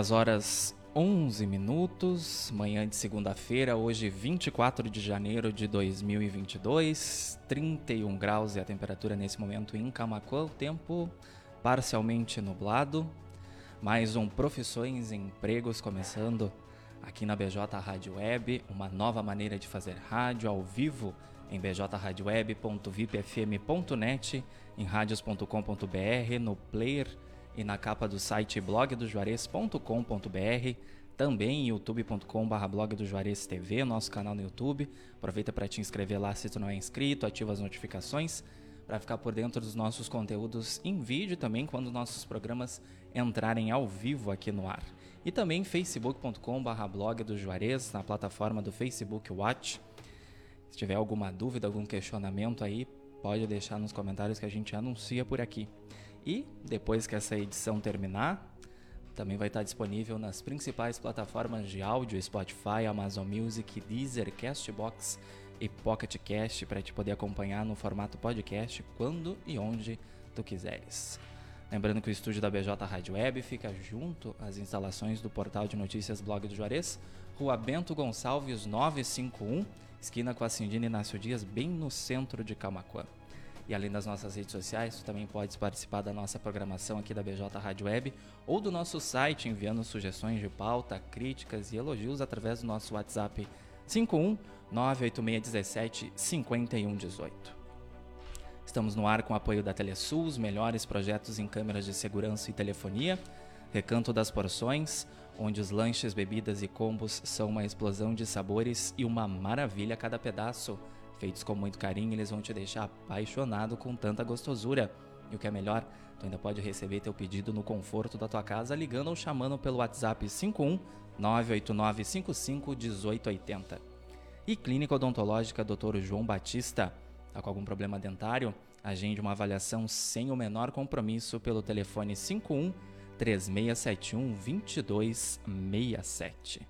10 horas 11 minutos, manhã de segunda-feira, hoje 24 de janeiro de 2022, 31 graus e a temperatura nesse momento em Camacuã, o tempo parcialmente nublado. Mais um Profissões e Empregos começando aqui na BJ Rádio Web, uma nova maneira de fazer rádio ao vivo em bjradioweb.vipfm.net, em radios.com.br, no player e na capa do site blogdojuarez.com.br, também youtube.com.br blog do Juarez TV, nosso canal no YouTube. Aproveita para te inscrever lá se tu não é inscrito, ativa as notificações para ficar por dentro dos nossos conteúdos em vídeo também quando nossos programas entrarem ao vivo aqui no ar. E também facebook.com.br blog do Juarez, na plataforma do Facebook Watch. Se tiver alguma dúvida, algum questionamento aí, pode deixar nos comentários que a gente anuncia por aqui. E depois que essa edição terminar, também vai estar disponível nas principais plataformas de áudio, Spotify, Amazon Music, Deezer, Castbox e Pocket Cast para te poder acompanhar no formato podcast quando e onde tu quiseres. Lembrando que o estúdio da BJ Rádio Web fica junto às instalações do portal de notícias Blog do Juarez, Rua Bento Gonçalves 951, esquina com a Cindina Inácio Dias, bem no centro de Camacuã. E além das nossas redes sociais, tu também podes participar da nossa programação aqui da BJ Rádio Web ou do nosso site enviando sugestões de pauta, críticas e elogios através do nosso WhatsApp 51 98617 5118. Estamos no ar com o apoio da Telesul, os melhores projetos em câmeras de segurança e telefonia, Recanto das Porções, onde os lanches, bebidas e combos são uma explosão de sabores e uma maravilha a cada pedaço. Feitos com muito carinho, eles vão te deixar apaixonado com tanta gostosura. E o que é melhor, tu ainda pode receber teu pedido no conforto da tua casa ligando ou chamando pelo WhatsApp 51 98955 1880. E Clínica Odontológica Dr. João Batista. Tá com algum problema dentário? Agende uma avaliação sem o menor compromisso pelo telefone 51 3671 2267.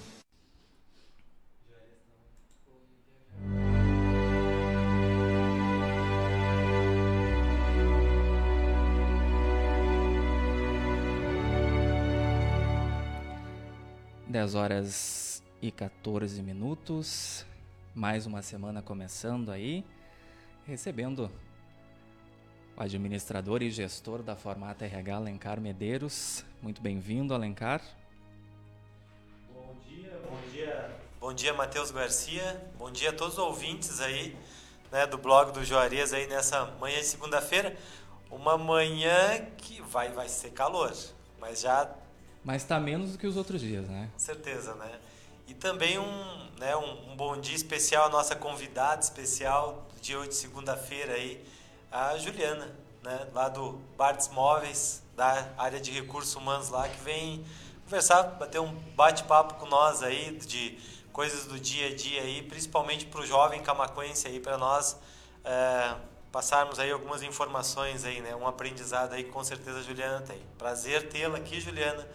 10 horas e 14 minutos. Mais uma semana começando aí. Recebendo o administrador e gestor da Formata RH, Alencar Medeiros. Muito bem-vindo, Alencar. Bom dia, bom dia. Bom dia, Matheus Garcia. Bom dia a todos os ouvintes aí, né, do blog do Juarez aí nessa manhã de segunda-feira. Uma manhã que vai vai ser calor, mas já mas está menos do que os outros dias, né? Com certeza, né? E também um, né, um, um bom dia especial, a nossa convidada especial do dia 8 de segunda-feira aí, a Juliana, né, lá do Bartes Móveis, da área de recursos humanos lá, que vem conversar, bater um bate-papo com nós aí de coisas do dia a dia aí, principalmente para o jovem camacuense aí, para nós é, passarmos aí algumas informações aí, né, um aprendizado aí que com certeza a Juliana tem. Prazer tê-la aqui, Juliana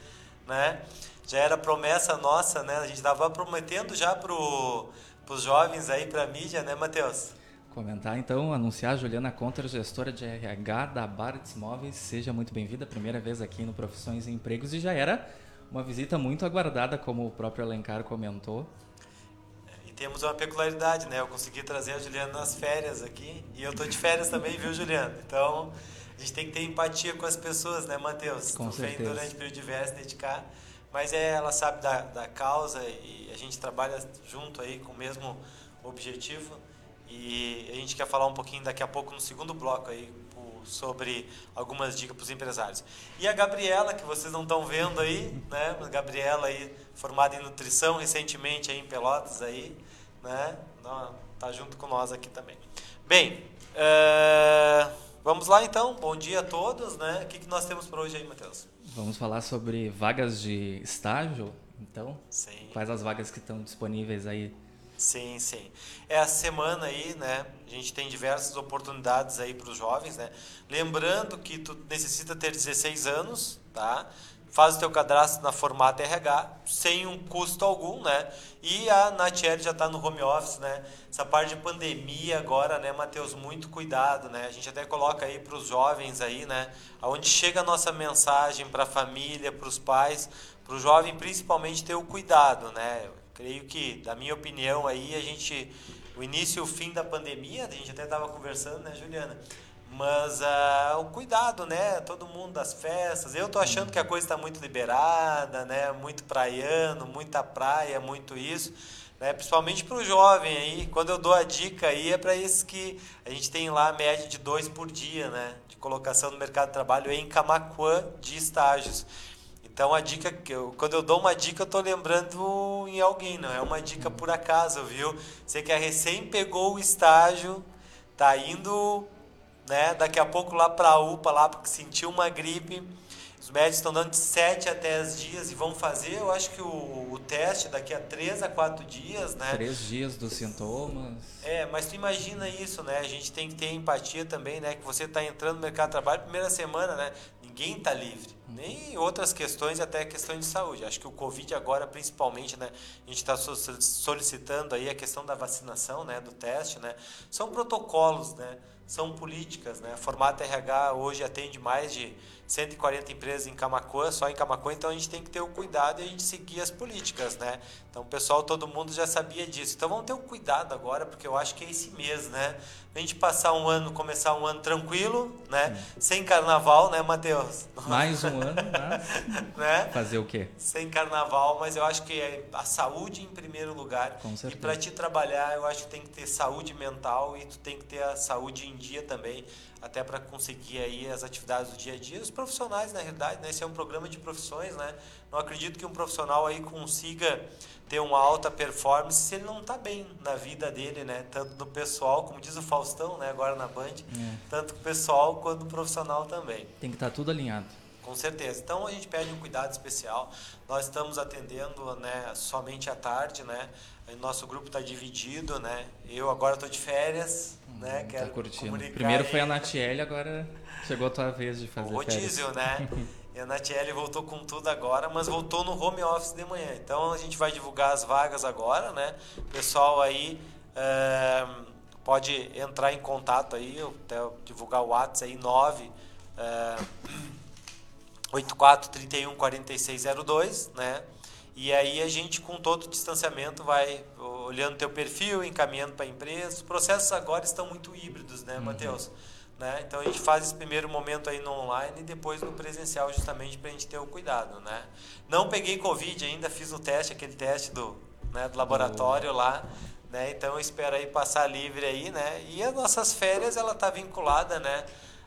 né? Já era promessa nossa, né? A gente estava prometendo já para os jovens aí, para a mídia, né, Matheus? Comentar então, anunciar a Juliana Contra, gestora de RH da Bartz Móveis. Seja muito bem-vinda, primeira vez aqui no Profissões e Empregos e já era uma visita muito aguardada, como o próprio Alencar comentou. E temos uma peculiaridade, né? Eu consegui trazer a Juliana nas férias aqui e eu tô de férias também, viu, Juliana? Então, a gente tem que ter empatia com as pessoas, né, Matheus? Com tu certeza. vem durante o período de férias dedicar, mas é, ela sabe da, da causa e a gente trabalha junto aí com o mesmo objetivo. E a gente quer falar um pouquinho daqui a pouco no segundo bloco aí sobre algumas dicas para os empresários. E a Gabriela, que vocês não estão vendo aí, né? A Gabriela aí formada em nutrição recentemente aí em Pelotas aí, né? Tá junto com nós aqui também. Bem, uh, vamos lá então. Bom dia a todos, né? O que, que nós temos para hoje aí, Matheus? Vamos falar sobre vagas de estágio, então? Sim. Quais as vagas que estão disponíveis aí? Sim, sim. É a semana aí, né? A gente tem diversas oportunidades aí para os jovens, né? Lembrando que tu necessita ter 16 anos, tá? Faz o teu cadastro na Formata RH sem um custo algum, né? E a Natiele já está no home office, né? Essa parte de pandemia agora, né, Matheus, muito cuidado, né? A gente até coloca aí para os jovens aí, né? Aonde chega a nossa mensagem para a família, para os pais, para o jovem principalmente ter o cuidado, né? Eu creio que, da minha opinião aí, a gente o início e o fim da pandemia, a gente até estava conversando, né, Juliana? Mas uh, o cuidado, né? Todo mundo das festas. Eu tô achando que a coisa está muito liberada, né? Muito praiano, muita praia, muito isso. Né? Principalmente para o jovem aí. Quando eu dou a dica aí é para esses que a gente tem lá a média de dois por dia, né? De colocação no mercado de trabalho em Camacuã de estágios. Então a dica que eu, quando eu dou uma dica eu tô lembrando em alguém, não é uma dica por acaso, viu? Você que é recém pegou o estágio, tá indo né? Daqui a pouco lá para a UPA, lá porque sentiu uma gripe. Os médicos estão dando de 7 a 10 dias e vão fazer, eu acho que o, o teste daqui a 3 a 4 dias, né? 3 dias dos sintomas. É, mas tu imagina isso, né? A gente tem que ter empatia também, né? Que você está entrando no mercado de trabalho, primeira semana, né? Ninguém está livre. Nem outras questões, até questões de saúde. Acho que o Covid agora, principalmente, né? A gente está solicitando aí a questão da vacinação, né? Do teste, né? São protocolos, né? São políticas. Né? A Formata RH hoje atende mais de 140 empresas em Camacuã, só em Camacuã, então a gente tem que ter o cuidado e a gente seguir as políticas, né? Então o pessoal, todo mundo já sabia disso. Então vamos ter o cuidado agora, porque eu acho que é esse mês, né? A gente passar um ano, começar um ano tranquilo, né? Sim. Sem carnaval, né, Matheus? Mais um ano, mas... né? Fazer o quê? Sem carnaval, mas eu acho que é a saúde em primeiro lugar. Com certeza. E para te trabalhar, eu acho que tem que ter saúde mental e tu tem que ter a saúde em dia também até para conseguir aí as atividades do dia a dia. Os profissionais, na realidade, né? esse é um programa de profissões, né? Não acredito que um profissional aí consiga ter uma alta performance se ele não está bem na vida dele, né? Tanto no pessoal, como diz o Faustão, né? Agora na Band, é. tanto o pessoal quanto o profissional também. Tem que estar tá tudo alinhado. Com certeza. Então a gente pede um cuidado especial. Nós estamos atendendo, né, somente à tarde, né? O nosso grupo está dividido, né? Eu agora estou de férias, né? Tá Quero curtindo. Primeiro foi a Natiele, agora chegou a tua vez de fazer o rodízio, né? E a Natiele voltou com tudo agora, mas voltou no home office de manhã. Então a gente vai divulgar as vagas agora, né? pessoal aí é, pode entrar em contato aí, até divulgar o WhatsApp aí, 9 é, 84 31 4602, né? E aí a gente, com todo o distanciamento, vai olhando teu perfil, encaminhando para a empresa. Os processos agora estão muito híbridos, né, uhum. Matheus? Né? Então a gente faz esse primeiro momento aí no online e depois no presencial, justamente para a gente ter o cuidado. Né? Não peguei Covid ainda, fiz o teste, aquele teste do, né, do laboratório uhum. lá. Né? Então eu espero aí passar livre aí, né? E as nossas férias, ela está vinculada, né?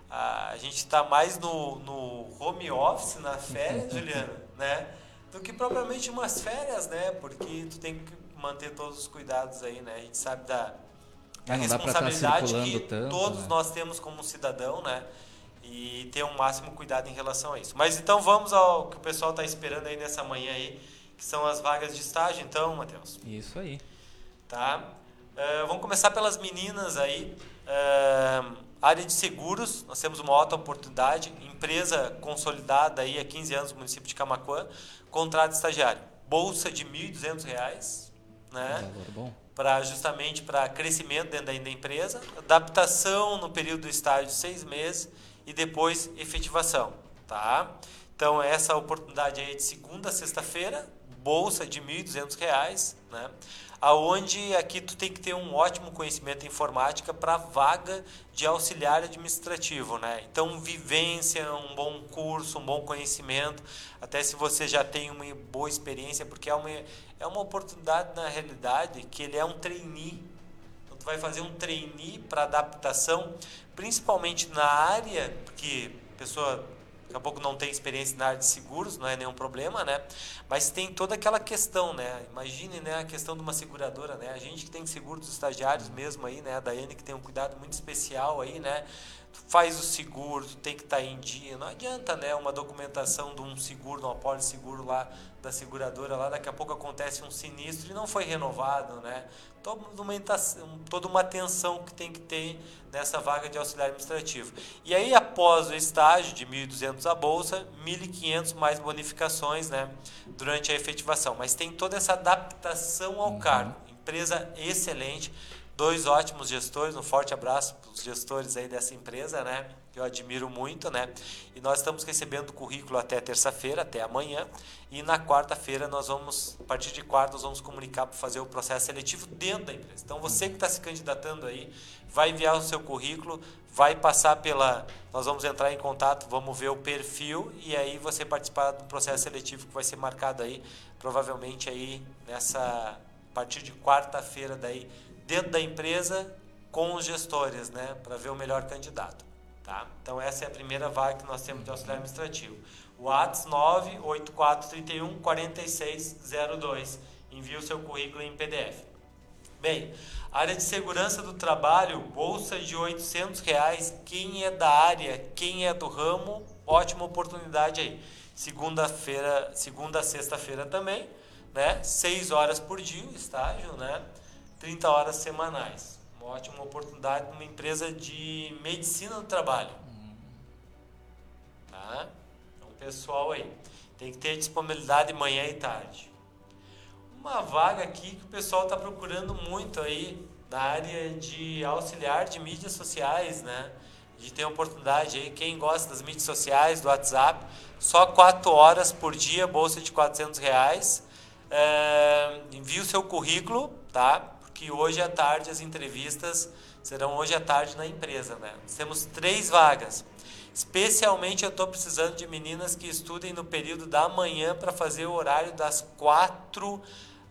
A gente está mais no, no home office, na férias, Juliana, né? Do que propriamente umas férias, né? Porque tu tem que manter todos os cuidados aí, né? A gente sabe da, da é, responsabilidade tá que tanto, todos né? nós temos como cidadão, né? E ter o um máximo cuidado em relação a isso. Mas então vamos ao que o pessoal está esperando aí nessa manhã aí, que são as vagas de estágio, então, Matheus. Isso aí. Tá? Uh, vamos começar pelas meninas aí. Uh, área de seguros, nós temos uma outra oportunidade. Empresa consolidada aí há 15 anos no município de Camacuã. Contrato estagiário. Bolsa de R$ 1.200 né? Para justamente para crescimento dentro da, da, empresa, adaptação no período do estágio de seis meses e depois efetivação, tá? Então essa oportunidade aí é de segunda a sexta-feira, bolsa de R$ 1.200, né? Aonde aqui tu tem que ter um ótimo conhecimento em informática para vaga de auxiliar administrativo, né? Então, vivência, um bom curso, um bom conhecimento, até se você já tem uma boa experiência, porque é uma, é uma oportunidade na realidade que ele é um trainee. Então, tu vai fazer um trainee para adaptação, principalmente na área, porque a pessoa daqui a pouco não tem experiência na área de seguros, não é nenhum problema, né? Mas tem toda aquela questão, né? Imagine, né, a questão de uma seguradora, né? A gente que tem seguro dos estagiários mesmo aí, né? A Daiane que tem um cuidado muito especial aí, né? Faz o seguro, tem que estar tá em dia. Não adianta, né, uma documentação de um seguro, de um apólice seguro lá da seguradora lá, daqui a pouco acontece um sinistro e não foi renovado, né? Toda uma, toda uma atenção que tem que ter nessa vaga de auxiliar administrativo. E aí, após o estágio de 1.200 a bolsa, 1.500 mais bonificações, né, durante a efetivação. Mas tem toda essa adaptação ao uhum. cargo. Empresa excelente dois ótimos gestores, um forte abraço para os gestores aí dessa empresa, né? Que eu admiro muito, né? E nós estamos recebendo o currículo até terça-feira, até amanhã, e na quarta-feira nós vamos, a partir de quarta, nós vamos comunicar para fazer o processo seletivo dentro da empresa. Então você que está se candidatando aí, vai enviar o seu currículo, vai passar pela, nós vamos entrar em contato, vamos ver o perfil e aí você participar do processo seletivo que vai ser marcado aí, provavelmente aí nessa a partir de quarta-feira daí dentro da empresa com os gestores, né, para ver o melhor candidato. Tá? Então, essa é a primeira vaga que nós temos de auxiliar administrativo. WhatsApp 98431 4602. Envie o seu currículo em PDF. Bem, área de segurança do trabalho, bolsa de 800 reais. Quem é da área, quem é do ramo, ótima oportunidade aí. Segunda-feira, segunda sexta-feira também, né? Seis horas por dia, estágio, né? 30 horas semanais. Uma ótima oportunidade numa empresa de medicina do trabalho. Tá? Então, pessoal aí, tem que ter disponibilidade manhã e tarde. Uma vaga aqui que o pessoal está procurando muito aí, da área de auxiliar de mídias sociais, né? De ter oportunidade aí, quem gosta das mídias sociais, do WhatsApp, só 4 horas por dia, bolsa de 400 reais. É, envie o seu currículo, tá? Que hoje à tarde as entrevistas serão hoje à tarde na empresa. Né? Temos três vagas. Especialmente eu estou precisando de meninas que estudem no período da manhã para fazer o horário das 4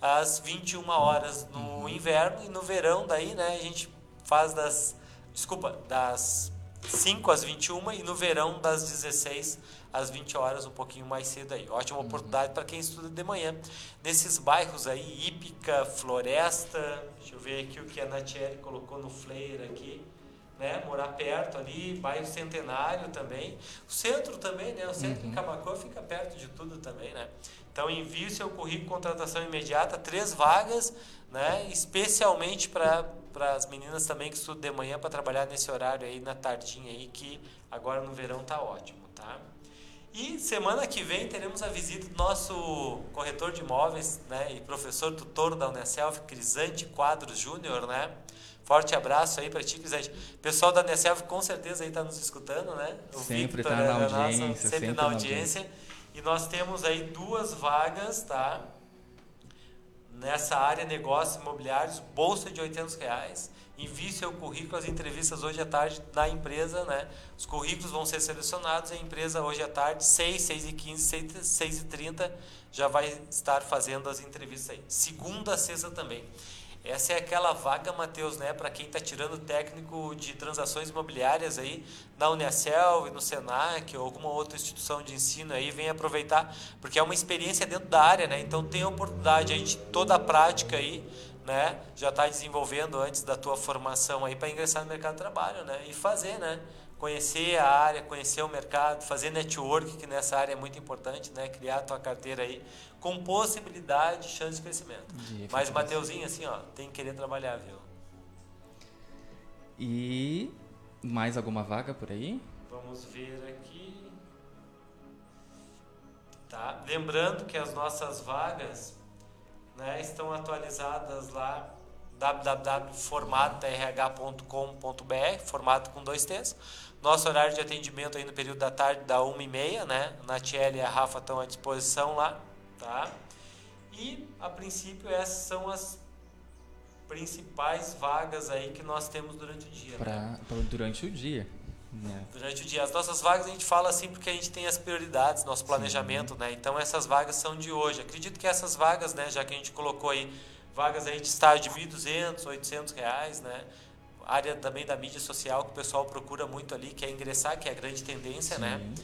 às 21 horas no uhum. inverno e no verão daí, né, a gente faz das desculpa, das 5 às 21 e no verão das 16 às 20 horas, um pouquinho mais cedo aí. Ótima uhum. oportunidade para quem estuda de manhã. Nesses bairros aí, Ípica, Floresta, deixa eu ver aqui o que a Natiele colocou no flyer aqui. Né, morar perto ali, bairro Centenário também. O centro também, né? O centro uhum. em Camacuã fica perto de tudo também, né? Então envie o seu currículo contratação imediata, três vagas, né? Especialmente para para as meninas também que estudam de manhã para trabalhar nesse horário aí na tardinha aí que agora no verão tá ótimo, tá? E semana que vem teremos a visita do nosso corretor de imóveis né, e professor tutor da Uneself, Crisante Quadros Júnior, né? Forte abraço aí para ti, Crisante. Pessoal da Uneself com certeza aí está nos escutando, né? O sempre está na audiência. Nossa, sempre, sempre na audiência. audiência. E nós temos aí duas vagas, tá? Nessa área negócios imobiliários, bolsa de 800 reais envie seu currículo às entrevistas hoje à tarde na empresa, né? Os currículos vão ser selecionados a empresa hoje à tarde, 6, 6 e 15, 6, 6 e 30, já vai estar fazendo as entrevistas aí. Segunda sexta também. Essa é aquela vaga, Matheus, né, para quem está tirando técnico de transações imobiliárias aí na Unicel e no Senac ou alguma outra instituição de ensino aí, vem aproveitar, porque é uma experiência dentro da área, né? Então tem a oportunidade aí de toda a prática aí né, já está desenvolvendo antes da tua formação aí para ingressar no mercado de trabalho, né, e fazer, né, conhecer a área, conhecer o mercado, fazer network, que nessa área é muito importante, né, criar a tua carteira aí com possibilidade, chance de crescimento. De Mas Mateuzinho assim, ó, tem que querer trabalhar, viu? E mais alguma vaga por aí? Vamos ver aqui. Tá? Lembrando que as nossas vagas né, estão atualizadas lá www.formatorh.com.br, formato com dois T's. Nosso horário de atendimento aí no período da tarde da 1h30, né? Natiele e a Rafa estão à disposição lá, tá? E, a princípio, essas são as principais vagas aí que nós temos durante o dia. Pra, né? durante o dia. Né? Durante o dia. As nossas vagas a gente fala assim porque a gente tem as prioridades, nosso planejamento, Sim. né? Então essas vagas são de hoje. Acredito que essas vagas, né, já que a gente colocou aí vagas aí de estágio de 1.200, 800 reais, né? Área também da mídia social que o pessoal procura muito ali, que é ingressar, que é a grande tendência, né? Sim. né?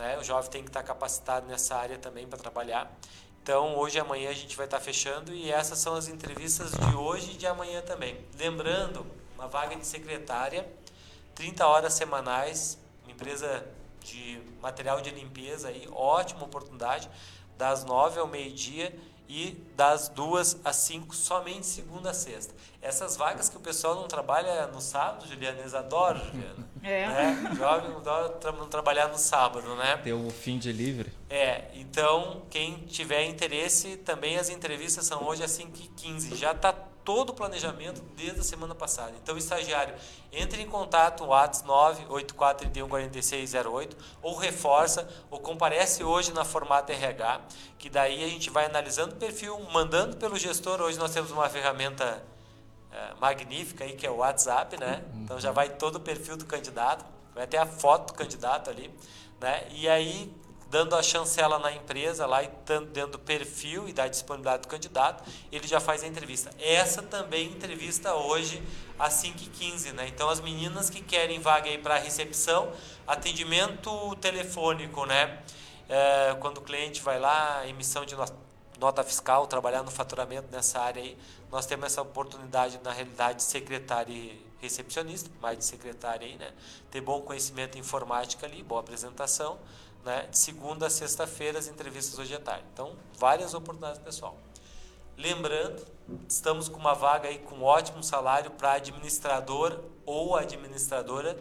Né? O jovem tem que estar capacitado nessa área também para trabalhar. Então, hoje e amanhã a gente vai estar fechando e essas são as entrevistas de hoje e de amanhã também. Lembrando, uma vaga de secretária, 30 horas semanais, empresa de material de limpeza aí, ótima oportunidade, das 9 ao meio-dia e das duas às cinco, somente segunda a sexta. Essas vagas que o pessoal não trabalha no sábado, Juliana, eles adoram, Juliana. É. Né? Jovem adora tra não trabalhar no sábado, né? Ter o fim de livre. É, então quem tiver interesse, também as entrevistas são hoje às 5h15. Já está todo o planejamento desde a semana passada. Então, estagiário, entre em contato, WhatsApp 984314608, ou reforça, ou comparece hoje na Formata RH, que daí a gente vai analisando o perfil, mandando pelo gestor. Hoje nós temos uma ferramenta é, magnífica aí, que é o WhatsApp, né? Então já vai todo o perfil do candidato, vai até a foto do candidato ali, né? E aí dando a chancela na empresa lá e dentro do perfil e da disponibilidade do candidato, ele já faz a entrevista. Essa também entrevista hoje às 5h15, né? Então as meninas que querem vaga aí para recepção, atendimento telefônico, né? É, quando o cliente vai lá, emissão de nota fiscal, trabalhar no faturamento nessa área aí, nós temos essa oportunidade na realidade de secretário e recepcionista, mais de secretária aí, né? Ter bom conhecimento em informática ali, boa apresentação né, de segunda a sexta-feira, as entrevistas hoje à tarde. Então, várias oportunidades, pessoal. Lembrando, estamos com uma vaga aí com ótimo salário para administrador ou administradora.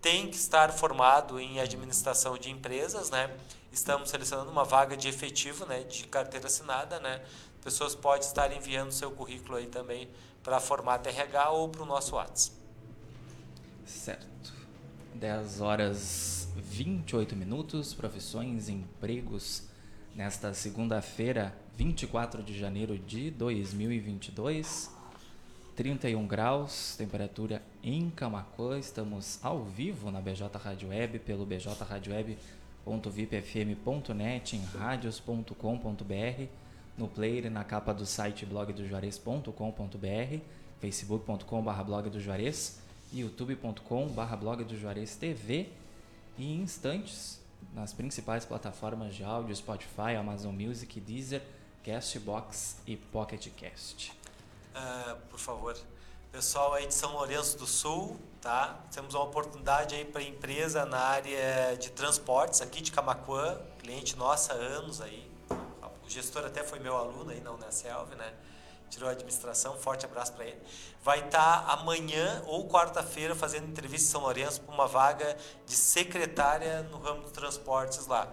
Tem que estar formado em administração de empresas, né? Estamos selecionando uma vaga de efetivo, né, de carteira assinada, né? Pessoas podem estar enviando seu currículo aí também para formato RH ou para o nosso WhatsApp. Certo. 10 horas 28 minutos, profissões e empregos, nesta segunda-feira, 24 de janeiro de 2022. 31 graus, temperatura em Camacuã. Estamos ao vivo na BJ Rádio Web, pelo bjradioweb.vipfm.net, em radios.com.br, no player na capa do site blogdojuarez.com.br, facebook.com.br blog do Juarez, youtube.com.br blog do Juarez TV em instantes nas principais plataformas de áudio, Spotify, Amazon Music, Deezer, Castbox e Pocket Cast. Uh, por favor, pessoal aí de São Lourenço do Sul, tá? Temos uma oportunidade aí para empresa na área de transportes aqui de Camacuã, cliente nossa há anos aí. O gestor até foi meu aluno aí na Unacelv, né? Tirou a administração, forte abraço para ele. Vai estar tá amanhã ou quarta-feira fazendo entrevista em São Lourenço para uma vaga de secretária no ramo dos transportes lá.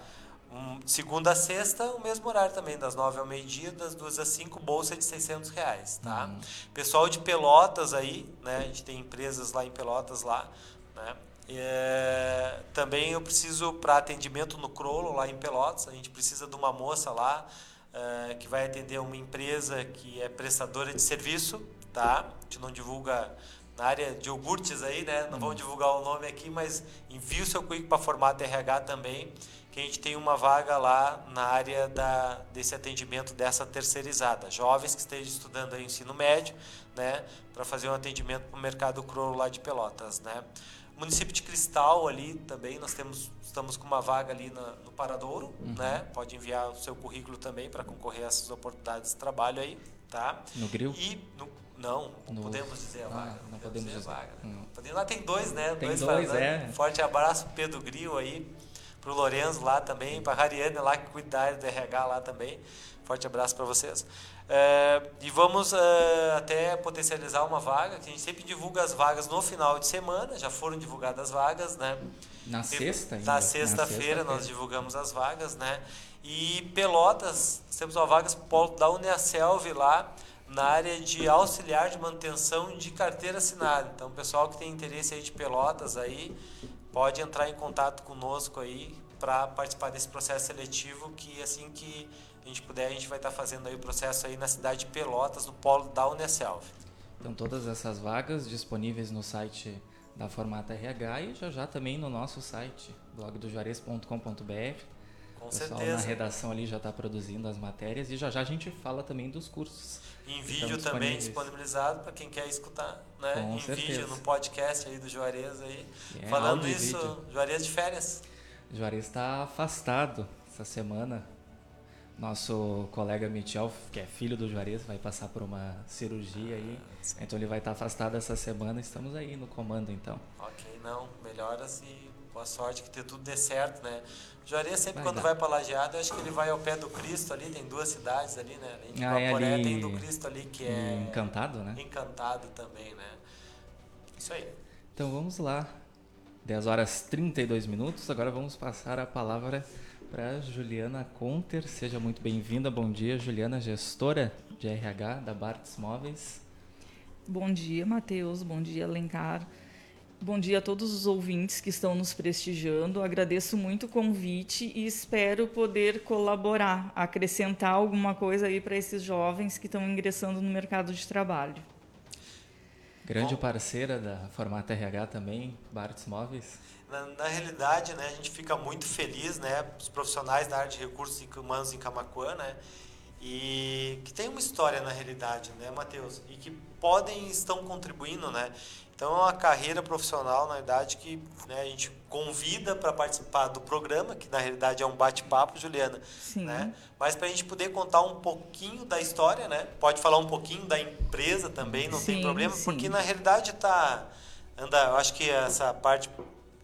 Um, segunda a sexta, o mesmo horário também, das nove ao meio-dia, das duas às cinco, bolsa de 600 reais, tá? Uhum. Pessoal de Pelotas aí, né? A gente tem empresas lá em Pelotas lá, né? É, também eu preciso para atendimento no Crolo lá em Pelotas, a gente precisa de uma moça lá uh, que vai atender uma empresa que é prestadora de serviço, tá? A gente não divulga na área de iogurtes aí, né? Não vamos divulgar o nome aqui, mas envie o seu currículo para formato RH também, que a gente tem uma vaga lá na área da, desse atendimento dessa terceirizada. Jovens que estejam estudando aí ensino médio, né? Para fazer um atendimento para o mercado cru lá de Pelotas, né? Município de Cristal ali também, nós temos, estamos com uma vaga ali na, no Paradouro, uhum. né? Pode enviar o seu currículo também para concorrer a essas oportunidades de trabalho aí, tá? No Grill? E no, não, não no... podemos dizer a vaga. Ah, não podemos dizer, dizer. a vaga. Hum. Lá tem dois, né? Tem dois, dois é. Forte abraço Pedro Grill aí, pro Lorenzo lá também, para Rariane lá que cuida da do RH lá também. Forte abraço para vocês. É, e vamos é, até potencializar uma vaga, que a gente sempre divulga as vagas no final de semana, já foram divulgadas as vagas, né? Na sexta ainda? Na sexta-feira nós divulgamos as vagas, né? E Pelotas, temos uma vaga da Uniaselv lá, na área de auxiliar de manutenção de carteira assinada. Então, o pessoal que tem interesse aí de Pelotas aí, pode entrar em contato conosco aí para participar desse processo seletivo que assim que a gente puder, a gente vai estar tá fazendo aí o processo aí na cidade de Pelotas, no polo da Uneselv. Então todas essas vagas disponíveis no site da Formata RH e já já também no nosso site, blogdojuarez.com.br. Com o pessoal certeza. na redação ali já está produzindo as matérias e já já a gente fala também dos cursos. Em vídeo também disponibilizado para quem quer escutar, né? Com em certeza. vídeo no podcast aí do Juarez aí. É, Falando isso, Juarez de férias. Juarez está afastado essa semana. Nosso colega Michel, que é filho do Juarez, vai passar por uma cirurgia aí. Então ele vai estar afastado essa semana. Estamos aí no comando então. Ok, não. Melhoras e boa sorte, que tudo dê certo, né? Juarez sempre Vai quando dar. vai para Lajeado, eu acho que ele vai ao pé do Cristo ali, tem duas cidades ali, né? Além de Ah, é Guaporé, ali- tem do Cristo ali que é Encantado, né? encantado também, né? Isso aí. Então vamos lá. 10 horas 32 minutos. Agora vamos passar a palavra para Juliana Conter. Seja muito bem-vinda. Bom dia, Juliana, gestora de RH da Bartz Móveis. Bom dia, Matheus. Bom dia, Alencar. Bom dia a todos os ouvintes que estão nos prestigiando. Agradeço muito o convite e espero poder colaborar, acrescentar alguma coisa aí para esses jovens que estão ingressando no mercado de trabalho. Grande Bom. parceira da Formata RH também, Bartz Móveis. Na, na realidade, né, a gente fica muito feliz, né, os profissionais da área de recursos humanos em Camacuã, né, e que tem uma história na realidade, né, Matheus, e que podem estão contribuindo, né. Então é uma carreira profissional, na verdade, que né, a gente convida para participar do programa, que na realidade é um bate-papo, Juliana, Sim. né? Mas para a gente poder contar um pouquinho da história, né? Pode falar um pouquinho da empresa também, não tem Sim, problema, sim. porque na realidade tá anda, eu acho que essa parte,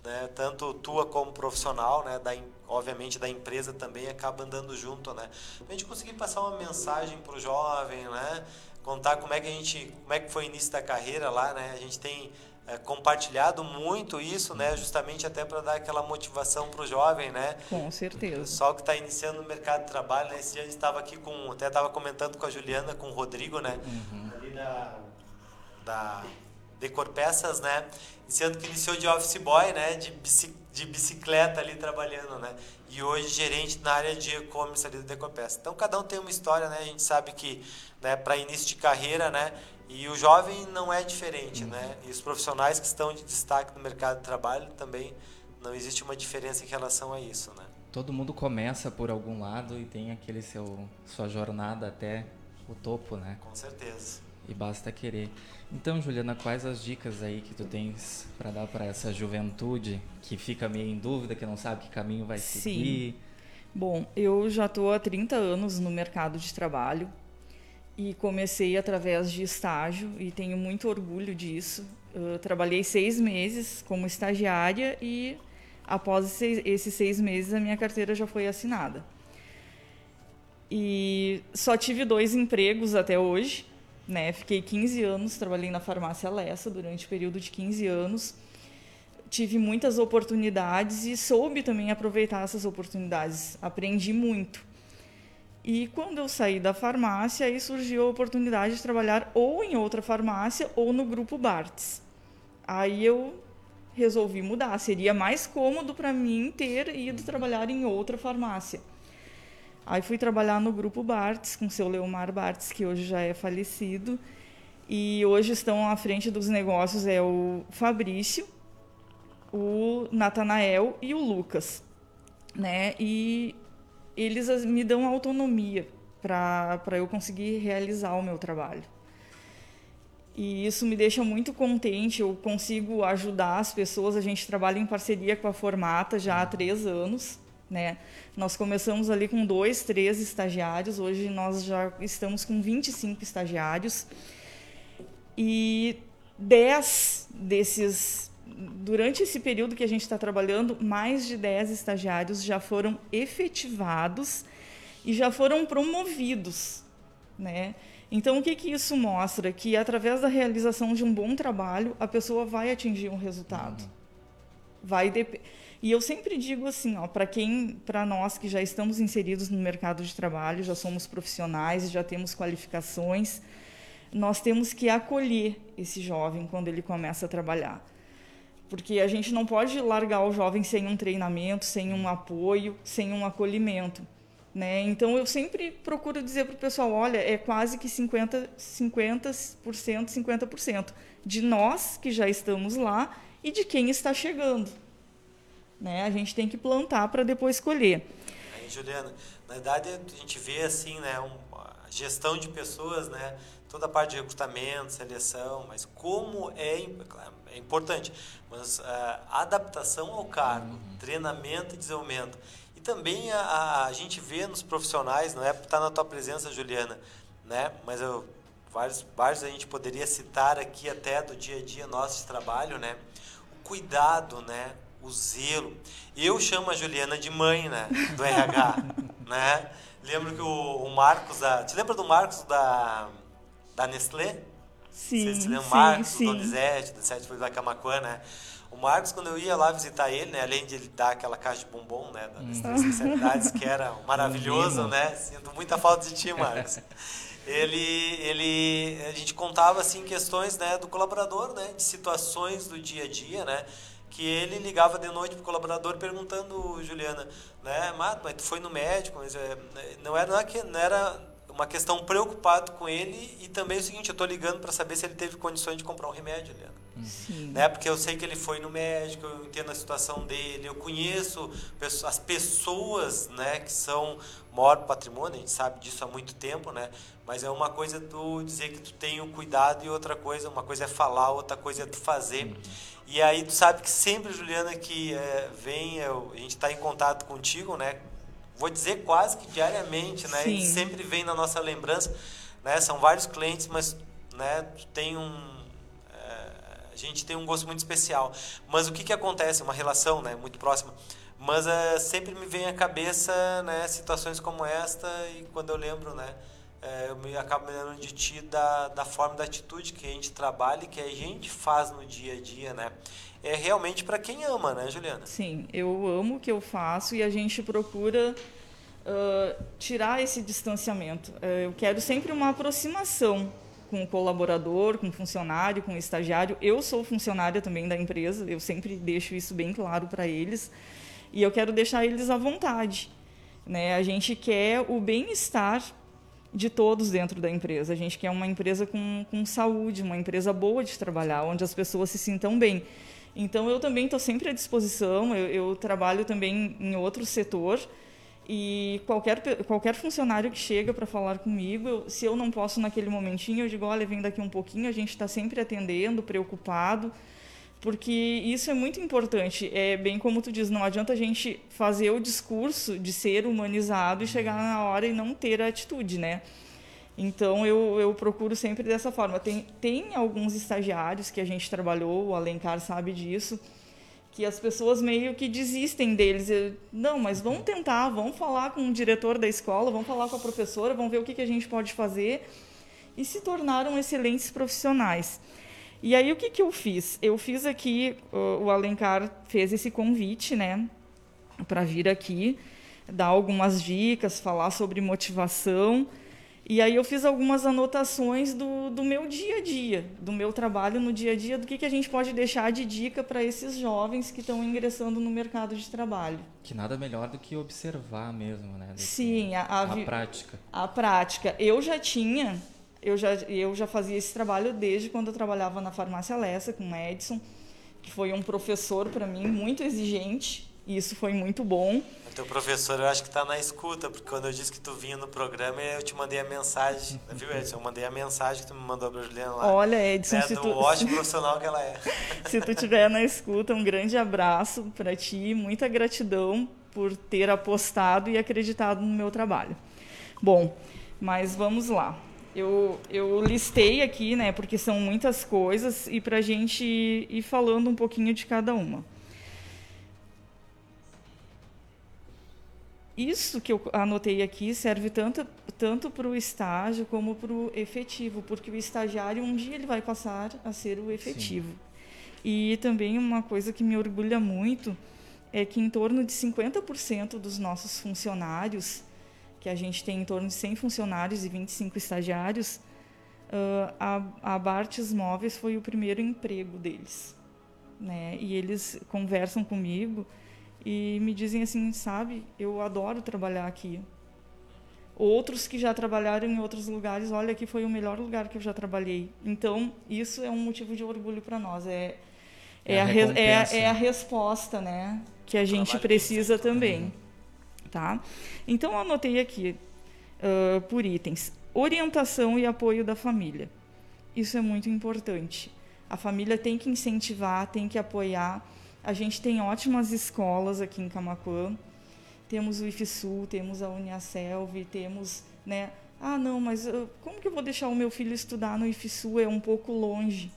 né, tanto tua como profissional, né, da obviamente da empresa também acaba andando junto, né? Pra gente conseguir passar uma mensagem para o jovem, né? Contar como é que a gente, como é que foi o início da carreira lá, né? A gente tem é, compartilhado muito isso, né? Justamente até para dar aquela motivação para o jovem, né? Com O certeza. pessoal que está iniciando no mercado de trabalho, né? Esse dia a gente estava aqui com, até estava comentando com a Juliana, com o Rodrigo, né? Ali da, da Decor Peças, né? Iniciando que iniciou de office boy, né? De, bici, de bicicleta ali trabalhando, né? E hoje gerente na área de e-commerce ali da Decor Peças. Então cada um tem uma história, né? A gente sabe que, né? Para início de carreira, né? E o jovem não é diferente, né? E os profissionais que estão de destaque no mercado de trabalho também não existe uma diferença em relação a isso, né? Todo mundo começa por algum lado e tem aquele seu sua jornada até o topo, né? Com certeza. E basta querer. Então, Juliana, quais as dicas aí que tu tens para dar para essa juventude que fica meio em dúvida, que não sabe que caminho vai Sim. seguir? Bom, eu já estou há 30 anos no mercado de trabalho e comecei através de estágio e tenho muito orgulho disso. Eu trabalhei seis meses como estagiária e após esses esses seis meses a minha carteira já foi assinada. E só tive dois empregos até hoje, né? Fiquei 15 anos, trabalhei na farmácia Lessa durante o período de 15 anos. Tive muitas oportunidades e soube também aproveitar essas oportunidades. Aprendi muito. E quando eu saí da farmácia, aí surgiu a oportunidade de trabalhar ou em outra farmácia ou no grupo Bartz. Aí eu resolvi mudar. Seria mais cômodo para mim ter ido trabalhar em outra farmácia. Aí fui trabalhar no grupo Bartz, com seu Leomar Bartz, que hoje já é falecido. E hoje estão à frente dos negócios é o Fabrício, o Natanael e o Lucas, né? E eles me dão autonomia para eu conseguir realizar o meu trabalho. E isso me deixa muito contente. Eu consigo ajudar as pessoas. A gente trabalha em parceria com a Formata já há três anos. Né? Nós começamos ali com dois, três estagiários. Hoje nós já estamos com 25 estagiários. E 10 desses, durante esse período que a gente está trabalhando, mais de 10 estagiários já foram efetivados e já foram promovidos. Né? Então, o que, que isso mostra? Que através da realização de um bom trabalho, a pessoa vai atingir um resultado. Vai dep- e eu sempre digo assim, ó, para quem, para nós que já estamos inseridos no mercado de trabalho, já somos profissionais, já temos qualificações, nós temos que acolher esse jovem quando ele começa a trabalhar. Porque a gente não pode largar o jovem sem um treinamento, sem um apoio, sem um acolhimento. Né? Então eu sempre procuro dizer para o pessoal, olha, é quase que 50, 50%, 50% de nós que já estamos lá e de quem está chegando. Né? A gente tem que plantar para depois colher. Aí, Juliana, na verdade a gente vê assim, né, um, a gestão de pessoas, né, toda a parte de recrutamento, seleção, mas como é, é importante, mas a adaptação ao cargo, uhum. treinamento e desenvolvimento. E também a, a, gente vê nos profissionais, não é por estar na tua presença, Juliana, né? Mas eu, vários, vários a gente poderia citar aqui até do dia a dia nosso de trabalho, né? O cuidado, né? O zelo. Eu chamo a Juliana de mãe, né? Do RH, né? Lembro que o, o Marcos, da, te lembra do Marcos da, da Nestlé? Sim, Você se lembra sim, Marcos, sim. do Donizete, do Sete da Camacuã, né? O Marcos, quando eu ia lá visitar ele, né, além de ele dar aquela caixa de bombom, né, das uhum. especialidades, que era maravilhoso, né? Sinto muita falta de ti, Marcos. ele, ele, a gente contava assim questões, né, do colaborador, né, de situações do dia a dia, né, que ele ligava de noite pro colaborador perguntando, Juliana, né, Mato, mas tu foi no médico, mas é, não era não era, não era uma questão preocupado com ele e também o seguinte, eu estou ligando para saber se ele teve condições de comprar um remédio, Juliana. Sim. Né? Porque eu sei que ele foi no médico, eu entendo a situação dele, eu conheço as pessoas né, que são maior patrimônio, a gente sabe disso há muito tempo, né? Mas é uma coisa tu dizer que tu tem o cuidado e outra coisa, uma coisa é falar, outra coisa é tu fazer. Uhum. E aí tu sabe que sempre, Juliana, que é, vem, eu, a gente está em contato contigo, né? Vou dizer quase que diariamente, né? Sim. E sempre vem na nossa lembrança, né? São vários clientes, mas né, tem um gente tem um gosto muito especial. Mas o que, que acontece? Uma relação né, muito próxima. Mas uh, sempre me vem à cabeça né, situações como esta e quando eu lembro, né, uh, eu me acabo me lembrando de ti da, da forma, da atitude que a gente trabalha e que a gente faz no dia a dia, né? É realmente para quem ama, né, Juliana? Sim, eu amo o que eu faço e a gente procura uh, tirar esse distanciamento. eu quero sempre uma aproximação com o colaborador, com o funcionário, com o estagiário. Eu sou funcionária também da empresa, eu sempre deixo isso bem claro para eles. E eu quero deixar eles à vontade. Né? A gente quer o bem-estar de todos dentro da empresa. A gente quer uma empresa com, com saúde, uma empresa boa de trabalhar, onde as pessoas se sintam bem. Então, eu também estou sempre à disposição. Eu, eu trabalho também em outro setor e qualquer, qualquer funcionário que chega para falar comigo, eu, se eu não posso naquele momentinho, eu digo: olha, vem daqui um pouquinho, a gente está sempre atendendo, preocupado, porque isso é muito importante. É bem como tu diz: não adianta a gente fazer o discurso de ser humanizado e chegar na hora e não ter a atitude, né? Então eu, eu procuro sempre dessa forma. Tem, tem alguns estagiários que a gente trabalhou, o Alencar sabe disso que as pessoas meio que desistem deles. Eu, não, mas vamos tentar, vamos falar com o diretor da escola, vamos falar com a professora, vamos ver o que, que a gente pode fazer. E se tornaram excelentes profissionais. E aí o que, que eu fiz? Eu fiz aqui, o Alencar fez esse convite, né, para vir aqui, dar algumas dicas, falar sobre motivação. E aí eu fiz algumas anotações do, do meu dia a dia, do meu trabalho no dia a dia, do que, que a gente pode deixar de dica para esses jovens que estão ingressando no mercado de trabalho. Que nada melhor do que observar mesmo, né? Sim, a, a, a prática. A prática. Eu já tinha, eu já, eu já fazia esse trabalho desde quando eu trabalhava na farmácia Lessa com o Edson, que foi um professor para mim muito exigente, e isso foi muito bom. O teu professor eu acho que está na escuta, porque quando eu disse que tu vinha no programa, eu te mandei a mensagem, viu, Edson? Eu mandei a mensagem que tu me mandou para Juliana lá. Olha, Edson, né, se do tu... ótimo profissional que ela é. se tu estiver na escuta, um grande abraço para ti, muita gratidão por ter apostado e acreditado no meu trabalho. Bom, mas vamos lá. Eu, eu listei aqui, né, porque são muitas coisas, e para a gente ir falando um pouquinho de cada uma. isso que eu anotei aqui serve tanto tanto para o estágio como para o efetivo, porque o estagiário um dia ele vai passar a ser o efetivo. Sim. E também uma coisa que me orgulha muito é que em torno de 50% dos nossos funcionários, que a gente tem em torno de 100 funcionários e 25 estagiários, uh, a, a Bartes Móveis foi o primeiro emprego deles. Né? E eles conversam comigo e me dizem assim, sabe, eu adoro trabalhar aqui. Outros que já trabalharam em outros lugares, olha, aqui foi o melhor lugar que eu já trabalhei. Então, isso é um motivo de orgulho para nós. É, é, é, a, a é, é, a resposta né, que a gente precisa também. Tá? Então, eu anotei aqui, uh, por itens. orientação e apoio da família. Isso é muito importante. A família tem que incentivar, tem que apoiar. A gente tem ótimas escolas aqui em Camacuã. Temos o IFSU, temos a Uniaselv, temos, né? Ah, não, mas como que eu vou deixar o meu filho estudar no IFSU? É um pouco longe.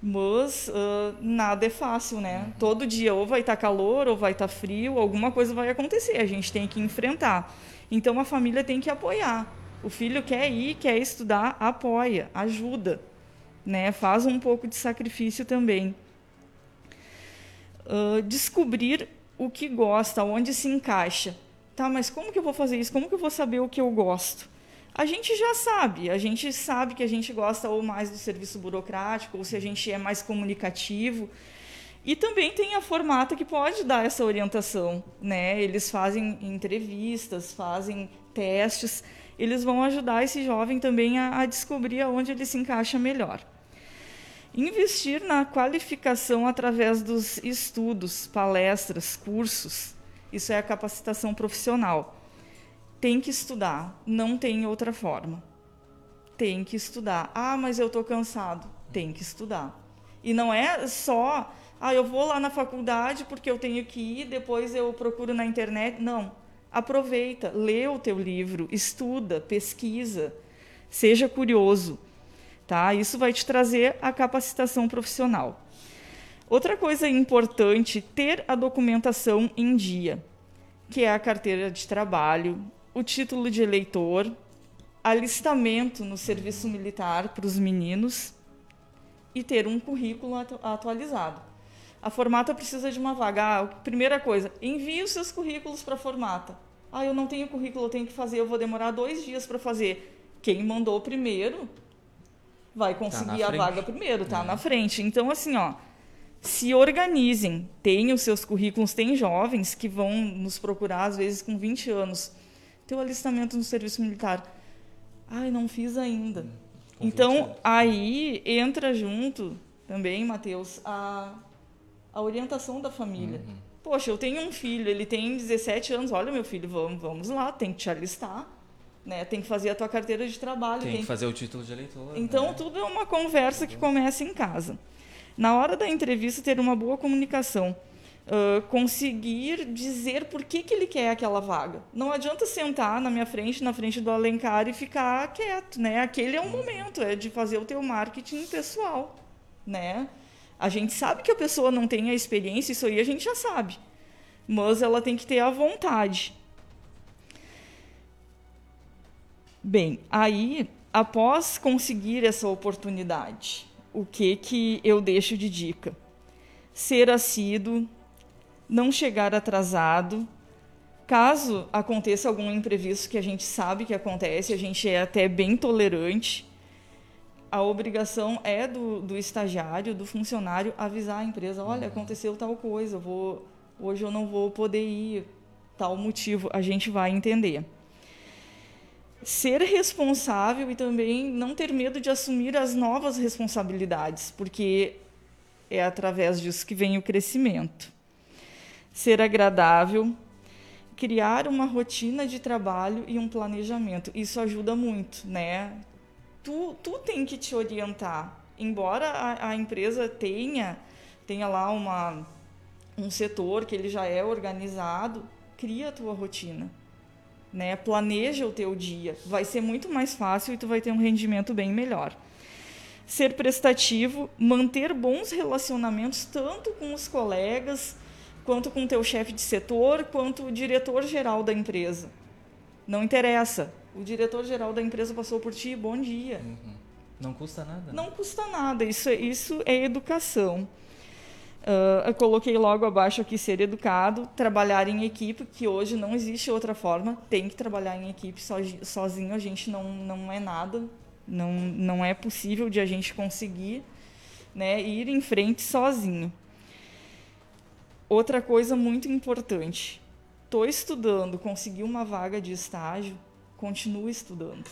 Mas uh, nada é fácil, né? Uhum. Todo dia ou vai estar tá calor ou vai estar tá frio, alguma coisa vai acontecer. A gente tem que enfrentar. Então a família tem que apoiar. O filho quer ir, quer estudar, apoia, ajuda, né? Faz um pouco de sacrifício também. Uh, descobrir o que gosta, onde se encaixa. Tá, mas como que eu vou fazer isso? Como que eu vou saber o que eu gosto? A gente já sabe, a gente sabe que a gente gosta ou mais do serviço burocrático, ou se a gente é mais comunicativo. E também tem a formata que pode dar essa orientação, né? Eles fazem entrevistas, fazem testes, eles vão ajudar esse jovem também a, a descobrir aonde ele se encaixa melhor. Investir na qualificação através dos estudos, palestras, cursos, isso é a capacitação profissional tem que estudar, não tem outra forma. Tem que estudar. Ah, mas eu estou cansado. Tem que estudar. E não é só, ah, eu vou lá na faculdade porque eu tenho que ir, depois eu procuro na internet. Não. Aproveita, lê o teu livro, estuda, pesquisa, seja curioso. Tá? Isso vai te trazer a capacitação profissional. Outra coisa importante, ter a documentação em dia, que é a carteira de trabalho, o título de eleitor, alistamento no serviço militar para os meninos e ter um currículo atu atualizado. A formata precisa de uma vaga. Ah, primeira coisa, envie os seus currículos para a formata. Ah, eu não tenho currículo, eu tenho que fazer, eu vou demorar dois dias para fazer. Quem mandou primeiro vai tá conseguir tá a vaga primeiro, tá é. na frente. Então, assim, ó, se organizem, tenham os seus currículos. Tem jovens que vão nos procurar, às vezes, com 20 anos teu alistamento no serviço militar. Ai, não fiz ainda. Com então, aí entra junto também, Matheus, a, a orientação da família. Uhum. Poxa, eu tenho um filho, ele tem 17 anos. Olha, meu filho, vamos, vamos lá, tem que te alistar. Né? Tem que fazer a tua carteira de trabalho. Tem, tem que fazer o título de eleitor. Então, né? tudo é uma conversa que começa em casa. Na hora da entrevista, ter uma boa comunicação uh, conseguir dizer por que, que ele quer aquela vaga. Não adianta sentar na minha frente, na frente do Alencar e ficar quieto, né? Aquele é o momento, é de fazer o teu marketing pessoal, né? A gente sabe que a pessoa não tem a experiência, isso aí a gente já sabe. Mas ela tem que ter a vontade. Bem, aí, após conseguir essa oportunidade, o que que eu deixo de dica? Ser assíduo, não chegar atrasado. Caso aconteça algum imprevisto que a gente sabe que acontece, a gente é até bem tolerante. A obrigação é do, do estagiário, do funcionário, avisar a empresa: olha, uhum. aconteceu tal coisa, eu vou, hoje eu não vou poder ir, tal motivo, a gente vai entender. Ser responsável e também não ter medo de assumir as novas responsabilidades, porque é através disso que vem o crescimento ser agradável, criar uma rotina de trabalho e um planejamento. Isso ajuda muito, né? Tu, tu tem que te orientar. Embora a, a empresa tenha, tenha lá uma, um setor que ele já é organizado, cria a tua rotina. Né? Planeja o teu dia. Vai ser muito mais fácil e tu vai ter um rendimento bem melhor. Ser prestativo, manter bons relacionamentos tanto com os colegas, quanto com o teu chefe de setor, quanto o diretor-geral da empresa. Não interessa. O diretor-geral da empresa passou por ti, bom dia. Uhum. Não custa nada. Não custa nada. Isso, é, isso é educação. Uh, eu coloquei logo abaixo aqui ser educado, trabalhar em equipe, que hoje não existe outra forma. Tem que trabalhar em equipe sozinho, a gente não, não é nada. Não, não é possível de a gente conseguir né, ir em frente sozinho. Outra coisa muito importante: estou estudando, consegui uma vaga de estágio, continua estudando.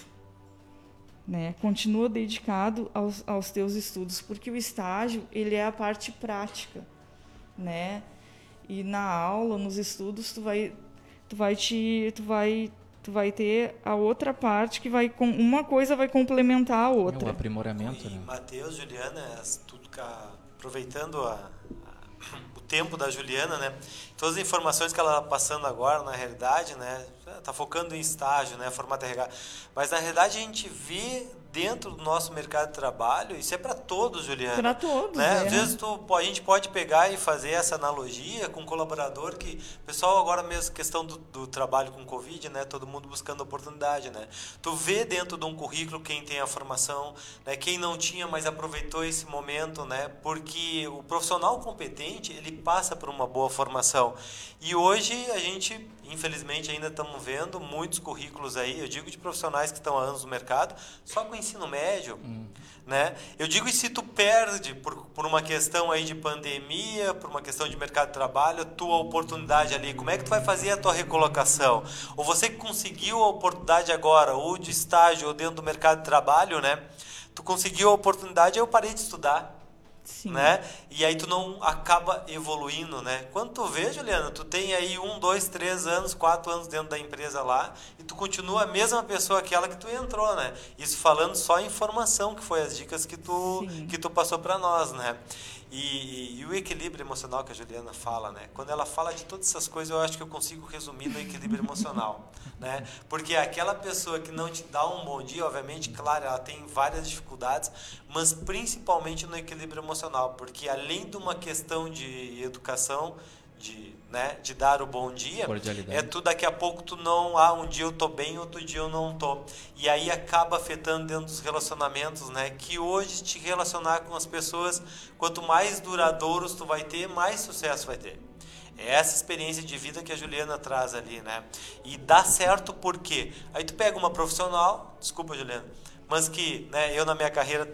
Né? Continua dedicado aos, aos teus estudos, porque o estágio ele é a parte prática, né? E na aula, nos estudos, tu vai, tu vai te, tu vai tu vai ter a outra parte que vai com uma coisa vai complementar a outra. É o aprimoramento, e, né? Matheus, Juliana, tudo aproveitando a, o tempo da Juliana, né? Todas as informações que ela está passando agora, na realidade, né? Tá focando em estágio, né? Formato RH. Mas na realidade a gente vê dentro do nosso mercado de trabalho, isso é para todos, Juliana. Para todos. Né? É. Às vezes tu, a gente pode pegar e fazer essa analogia com um colaborador que. Pessoal, agora mesmo, questão do, do trabalho com Covid, né? Todo mundo buscando oportunidade, né? Tu vê dentro de um currículo quem tem a formação, né? quem não tinha, mas aproveitou esse momento, né? Porque o profissional competente, ele passa por uma boa formação. E hoje a gente, infelizmente, ainda estamos vendo muitos currículos aí, eu digo de profissionais que estão há anos no mercado, só com ensino médio, hum. né? Eu digo, e se tu perde por, por uma questão aí de pandemia, por uma questão de mercado de trabalho, tua oportunidade ali, como é que tu vai fazer a tua recolocação? Ou você que conseguiu a oportunidade agora, ou de estágio, ou dentro do mercado de trabalho, né? Tu conseguiu a oportunidade, eu parei de estudar. Sim. né? E aí tu não acaba evoluindo, né? Quando tu vê, Juliana, tu tem aí um, dois, três anos, quatro anos dentro da empresa lá e tu continua a mesma pessoa aquela que tu entrou, né? Isso falando só em formação, que foi as dicas que tu, que tu passou para nós, né? E, e, o equilíbrio emocional que a Juliana fala, né? Quando ela fala de todas essas coisas, eu acho que eu consigo resumir no equilíbrio emocional, né? Porque aquela pessoa que não te dá um bom dia, obviamente, claro, ela tem várias dificuldades, mas principalmente no equilíbrio emocional, porque além de uma questão de educação, de né, de dar o bom dia, é tu daqui a pouco tu não, ah, um dia eu tô bem, outro dia eu não tô. E aí acaba afetando dentro dos relacionamentos, né? Que hoje te relacionar com as pessoas, quanto mais duradouros tu vai ter, mais sucesso vai ter. É essa experiência de vida que a Juliana traz ali, né? E dá certo porque aí tu pega uma profissional, desculpa, Juliana, mas que, né, eu na minha carreira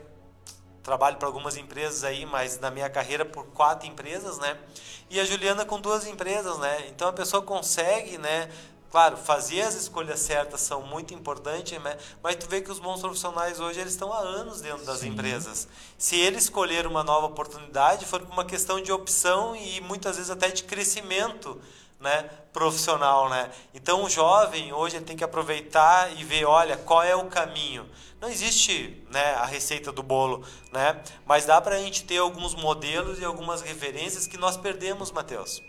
trabalho para algumas empresas aí, mas na minha carreira por quatro empresas, né? E a Juliana com duas empresas, né? Então a pessoa consegue, né? Claro, fazer as escolhas certas são muito importantes, né? mas tu vê que os bons profissionais hoje eles estão há anos dentro das Sim. empresas. Se eles escolher uma nova oportunidade, for por uma questão de opção e muitas vezes até de crescimento, né, profissional, né? Então o jovem hoje tem que aproveitar e ver, olha, qual é o caminho. Não existe, né, a receita do bolo, né? Mas dá para a gente ter alguns modelos e algumas referências que nós perdemos, Mateus.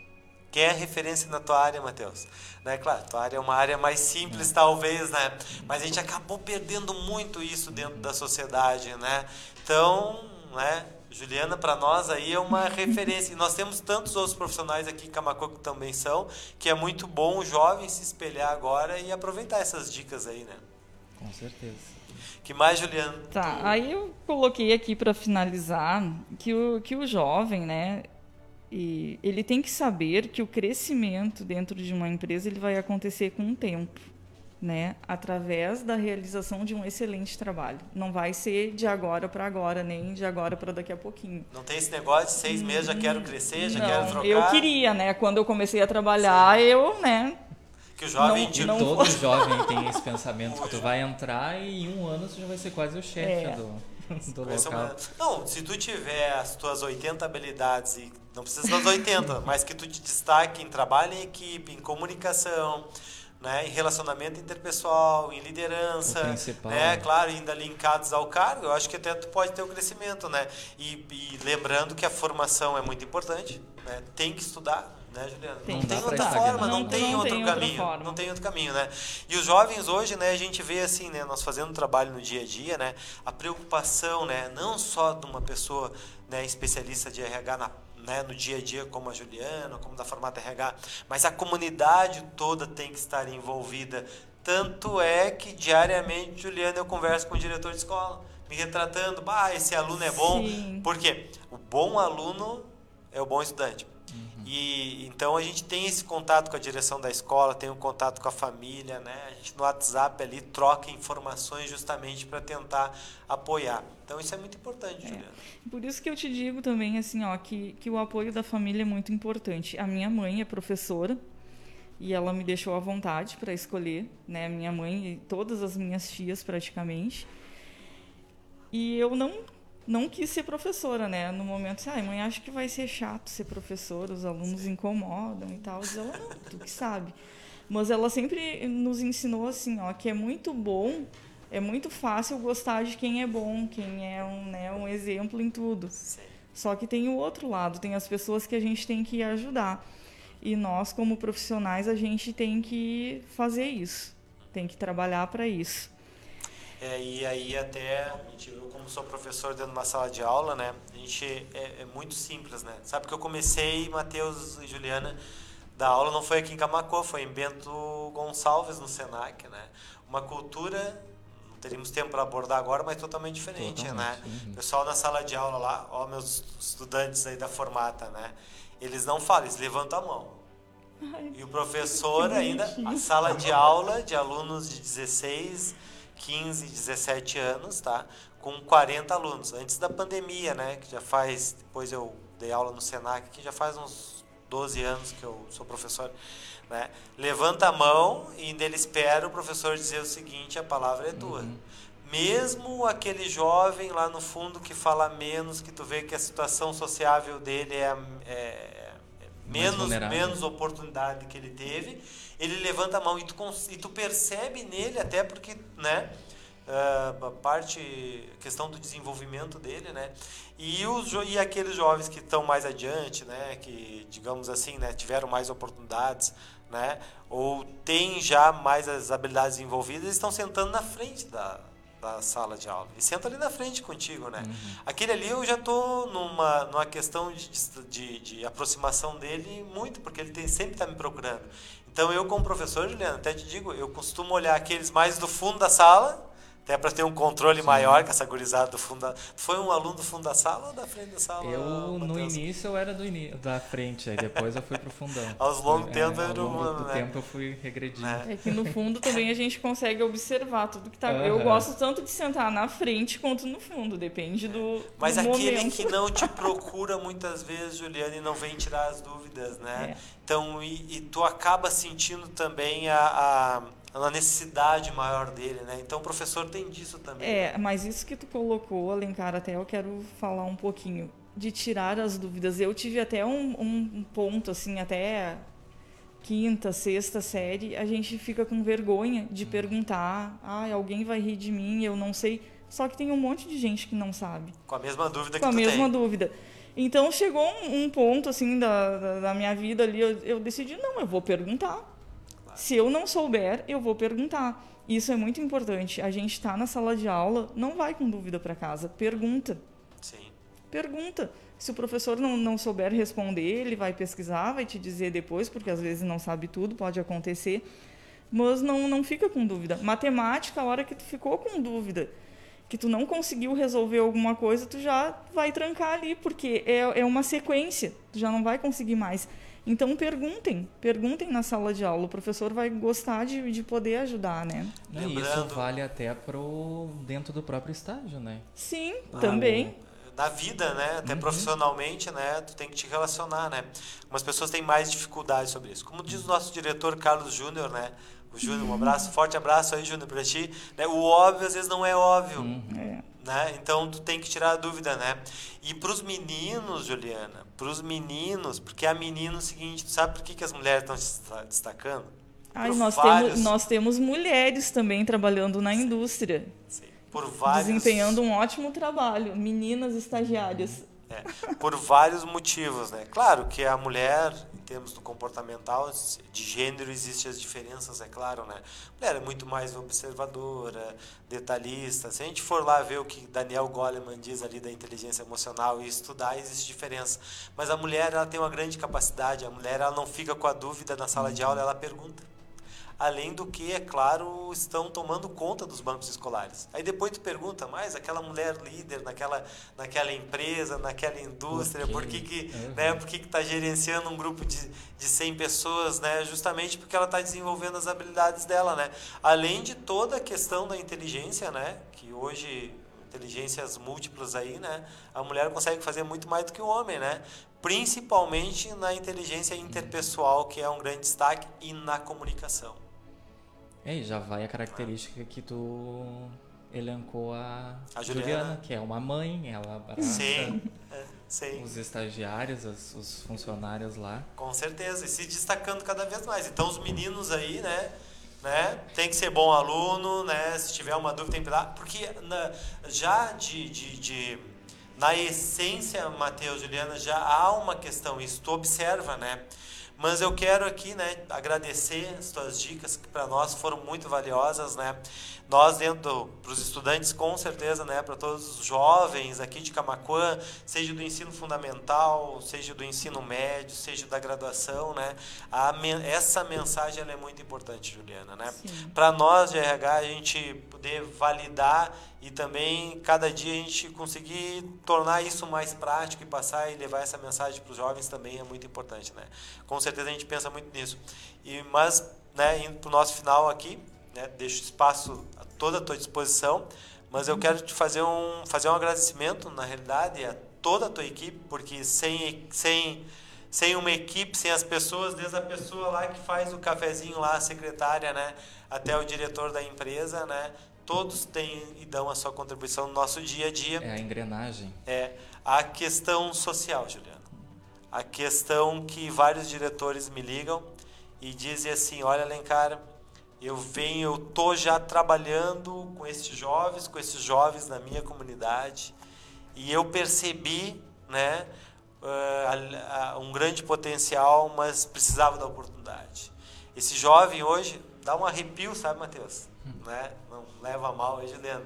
Quem é referência na tua área, Matheus? Né? Claro, tua área é uma área mais simples, é. talvez, né? Mas a gente acabou perdendo muito isso dentro da sociedade, né? Então, né? Juliana, para nós aí é uma referência. E nós temos tantos outros profissionais aqui em Camacô que também são, que é muito bom o jovem se espelhar agora e aproveitar essas dicas aí, né? Com certeza. Que mais, Juliana? Tá, tu... aí eu coloquei aqui para finalizar que o, que o jovem, né, e ele tem que saber que o crescimento dentro de uma empresa ele vai acontecer com o tempo né, através da realização de um excelente trabalho. Não vai ser de agora para agora, nem de agora para daqui a pouquinho. Não tem esse negócio de seis meses, já quero crescer, já não, quero trocar. Eu queria, né? Quando eu comecei a trabalhar, Sim. eu, né? Que o jovem não, de não todo jovem tem esse pensamento que tu vai entrar e em um ano tu já vai ser quase o chefe é. do, do local. Não, se tu tiver as tuas 80 habilidades e não precisa das 80, mas que tu te destaque em trabalho em equipe, em comunicação, né, em relacionamento interpessoal, em liderança, né, claro, ainda linkados ao cargo, eu acho que até tu pode ter o um crescimento, né, e, e, lembrando que a formação é muito importante, né, tem que estudar, né, Juliana? Tem, não tem outra forma, não, não, tem não outro tem caminho, não tem outro caminho, né? E os jovens hoje, né, a gente vê assim, né, nós fazendo trabalho no dia a dia, né, a preocupação, né, não só de uma pessoa, né, especialista de RH na né, no dia a dia, como a Juliana, como da Formata RH, mas a comunidade toda tem que estar envolvida. Tanto é que diariamente, Juliana, eu converso com o diretor de escola, me retratando, bah, esse aluno é bom. Sim. Porque o bom aluno é o bom estudante. E então a gente tem esse contato com a direção da escola, tem um contato com a família, né? A gente no WhatsApp ali troca informações justamente para tentar apoiar. Então isso é muito importante, é. Juliana. Por isso que eu te digo também assim, ó, que que o apoio da família é muito importante. A minha mãe é professora e ela me deixou à vontade para escolher, né? Minha mãe e todas as minhas tias praticamente. E eu não não quis ser professora, né? No momento, assim, ai, mãe, acho que vai ser chato ser professora, os alunos incomodam e tal. Diz ela, não, tu que sabe. Mas ela sempre nos ensinou assim, ó, que é muito bom, é muito fácil gostar de quem é bom, quem é um, né, um exemplo em tudo. Sim. Só que tem o outro lado, tem as pessoas que a gente tem que ajudar. E nós, como profissionais, a gente tem que fazer isso, tem que trabalhar para isso. É, e aí até, eu como sou professor dentro de uma sala de aula, né, a gente é, é muito simples, né? Sabe que eu comecei, Matheus e Juliana, da aula não foi aqui em Camacô, foi em Bento Gonçalves, no Senac, né? Uma cultura, não teríamos tempo para abordar agora, mas totalmente diferente, Totalmente, né? uhum. Pessoal na sala de aula lá, ó meus estudantes aí da formata, né? Eles não falam, eles levantam a mão. E o professor ainda, a sala de aula de alunos de 16, 15, 17 anos, tá? Com 40 alunos, antes da pandemia, né? Que já faz, depois eu dei aula no Senac, que já faz uns 12 anos que eu sou professor, né? Levanta a mão e ainda ele espera o professor dizer o seguinte, a palavra é tua. Mesmo aquele jovem lá no fundo que fala menos, que tu vê que a situação sociável dele é, é- é menos, menos oportunidade que ele teve, ele levanta a mão e tu, e tu percebe nele, até porque, né, ah, a parte, questão do desenvolvimento dele, né, e, os, e aqueles jovens que estão mais adiante, né, que, digamos assim, né, tiveram mais oportunidades, né, ou têm já mais as habilidades envolvidas, estão sentando na frente da, da sala de aula. E senta ali na frente contigo, né? Aquele ali eu já tô numa, numa questão de, de, de aproximação dele muito, porque ele tem, sempre está me procurando. Então eu, como professor, Juliana, até te digo, eu costumo olhar aqueles mais do fundo da sala, até para ter um controle maior que essa gurizada do fundo da... Foi um aluno do fundo da sala ou da frente da sala? Eu, no Matheus? início, eu era do ini- da frente, aí depois eu fui pro fundão. Aos longos É, tempos ao era longo humano, do né? tempo eu fui regredindo. Né? É que no fundo também a gente consegue observar tudo que tá. Eu Aham. gosto tanto de sentar na frente quanto no fundo, depende do, Mas do aquele momento. que não te procura muitas vezes, Juliana, e não vem tirar as dúvidas, né? É. Então, e, e tu acaba sentindo também a, a, a necessidade maior dele, né? Então, o professor tem disso também. É, mas isso que tu colocou, Alencar, até eu quero falar um pouquinho. De tirar as dúvidas. Eu tive até um, um ponto, assim, até quinta, sexta série, a gente fica com vergonha de perguntar. Ah, alguém vai rir de mim, eu não sei. Só que tem um monte de gente que não sabe. Com a mesma dúvida com a que tu mesma tem. dúvida. Então chegou um, um ponto assim da, da, da minha vida ali, eu, eu decidi não, eu vou perguntar. Se eu não souber, eu vou perguntar. Isso é muito importante. A gente está na sala de aula, não vai com dúvida para casa, pergunta, Sim. pergunta. Se o professor não, não souber responder, ele vai pesquisar, vai te dizer depois, porque às vezes não sabe tudo, pode acontecer. Mas não, não fica com dúvida. Matemática, a hora que tu ficou com dúvida, que tu não conseguiu resolver alguma coisa, tu já vai trancar ali, porque é, é uma sequência, tu já não vai conseguir mais. Então perguntem, perguntem na sala de aula, o professor vai gostar de, de poder ajudar, né? E isso vale até pro dentro do próprio estágio, né? Sim, Ah, também. Na vida, né? Até profissionalmente, né? Tu tem que te relacionar, né? Algumas pessoas têm mais dificuldade sobre isso. Como diz o nosso diretor Carlos Júnior, né? O Júnior, um abraço, forte abraço aí, Júnior, pra ti. Né? O óbvio às vezes não é óbvio. É. né? Então tu tem que tirar a dúvida, né? E para os meninos, Juliana, para os meninos, porque a menina é o seguinte, sabe por que, que as mulheres estão se desta- destacando? Ai, Por nós, vários- temos, nós temos mulheres também trabalhando na indústria, Sim, por vários desempenhando um ótimo trabalho, meninas estagiárias. É, por vários motivos, né? Claro que a mulher, em termos do comportamental, de gênero, existem as diferenças, é claro, né? A mulher é muito mais observadora, detalhista. Se a gente for lá ver o que Daniel Goleman diz ali da inteligência emocional e estudar, existe diferença. Mas a mulher, ela tem uma grande capacidade. A mulher, ela não fica com a dúvida na sala de aula, ela pergunta. Além do que, é claro, estão tomando conta dos bancos escolares. Aí depois tu pergunta, mas aquela mulher líder naquela, naquela empresa, naquela indústria, por que que, Uhum. né, por que que está gerenciando um grupo de, de 100 pessoas, né? Justamente porque ela está desenvolvendo as habilidades dela, né? Além de toda a questão da inteligência, né? Que hoje inteligências múltiplas aí, né? A mulher consegue fazer muito mais do que o homem, né? Principalmente na inteligência interpessoal, que é um grande destaque, e na comunicação. É, e já vai a característica que tu elencou a, A Juliana. que é uma mãe, ela abraça. Sim, é, Sim. Os estagiários, os, os funcionários lá. Com certeza, e se destacando cada vez mais. Então os meninos aí, né? Né? Tem que ser bom aluno, né? Se tiver uma dúvida, tem que dar. Porque na, já de, de, de, na essência, Matheus, Juliana, já há uma questão, isso tu observa, né? Mas eu quero aqui, né, agradecer as tuas dicas que para nós foram muito valiosas, né? Nós dentro para os estudantes com certeza, né, para todos os jovens aqui de Camaquã, seja do ensino fundamental, seja do ensino médio, seja da graduação, né? A, essa mensagem ela é muito importante, Juliana, né? Para nós de RH a gente poder validar e também cada dia a gente conseguir tornar isso mais prático e passar e levar essa mensagem para os jovens também é muito importante, né? Com certeza a gente pensa muito nisso. E mas, né, indo para o nosso final aqui, né, deixo espaço a toda a tua disposição, mas eu quero te fazer um fazer um agradecimento na realidade a toda a tua equipe, porque sem sem sem uma equipe, sem as pessoas, desde a pessoa lá que faz o cafezinho lá, a secretária, né, até o diretor da empresa, né, todos têm e dão a sua contribuição no nosso dia a dia. É a engrenagem. É a questão social, Juliano. A questão que vários diretores me ligam e dizem assim: olha, Alencar, eu venho, eu tô já trabalhando com esses jovens, com esses jovens na minha comunidade e eu percebi, né, uh, um grande potencial, mas precisava da oportunidade. Esse jovem hoje dá um arrepio, sabe, Matheus? Né? Não leva mal aí, Juliano.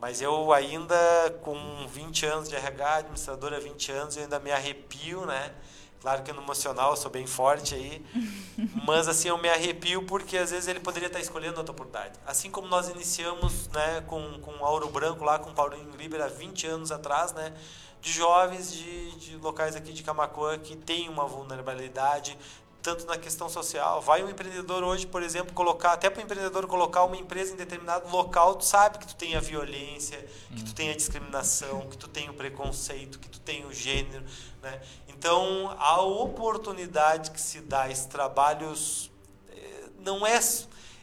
Mas eu ainda, com 20 anos de RH, administradora há 20 anos, eu ainda me arrepio, né? Claro que no emocional eu sou bem forte aí, mas assim eu me arrepio porque às vezes ele poderia estar escolhendo outra oportunidade. Assim como nós iniciamos, né, com com Auro Branco lá com Paulinho Liber há 20 anos atrás, né, de jovens de, de locais aqui de Camacuã que têm uma vulnerabilidade, tanto na questão social. Vai um empreendedor hoje, por exemplo, colocar, até para o empreendedor colocar uma empresa em determinado local, tu sabe que tu tem a violência, que tu tem a discriminação, que tu tem o preconceito, que tu tem o gênero, né? Então, a oportunidade que se dá, esses trabalhos eh, não é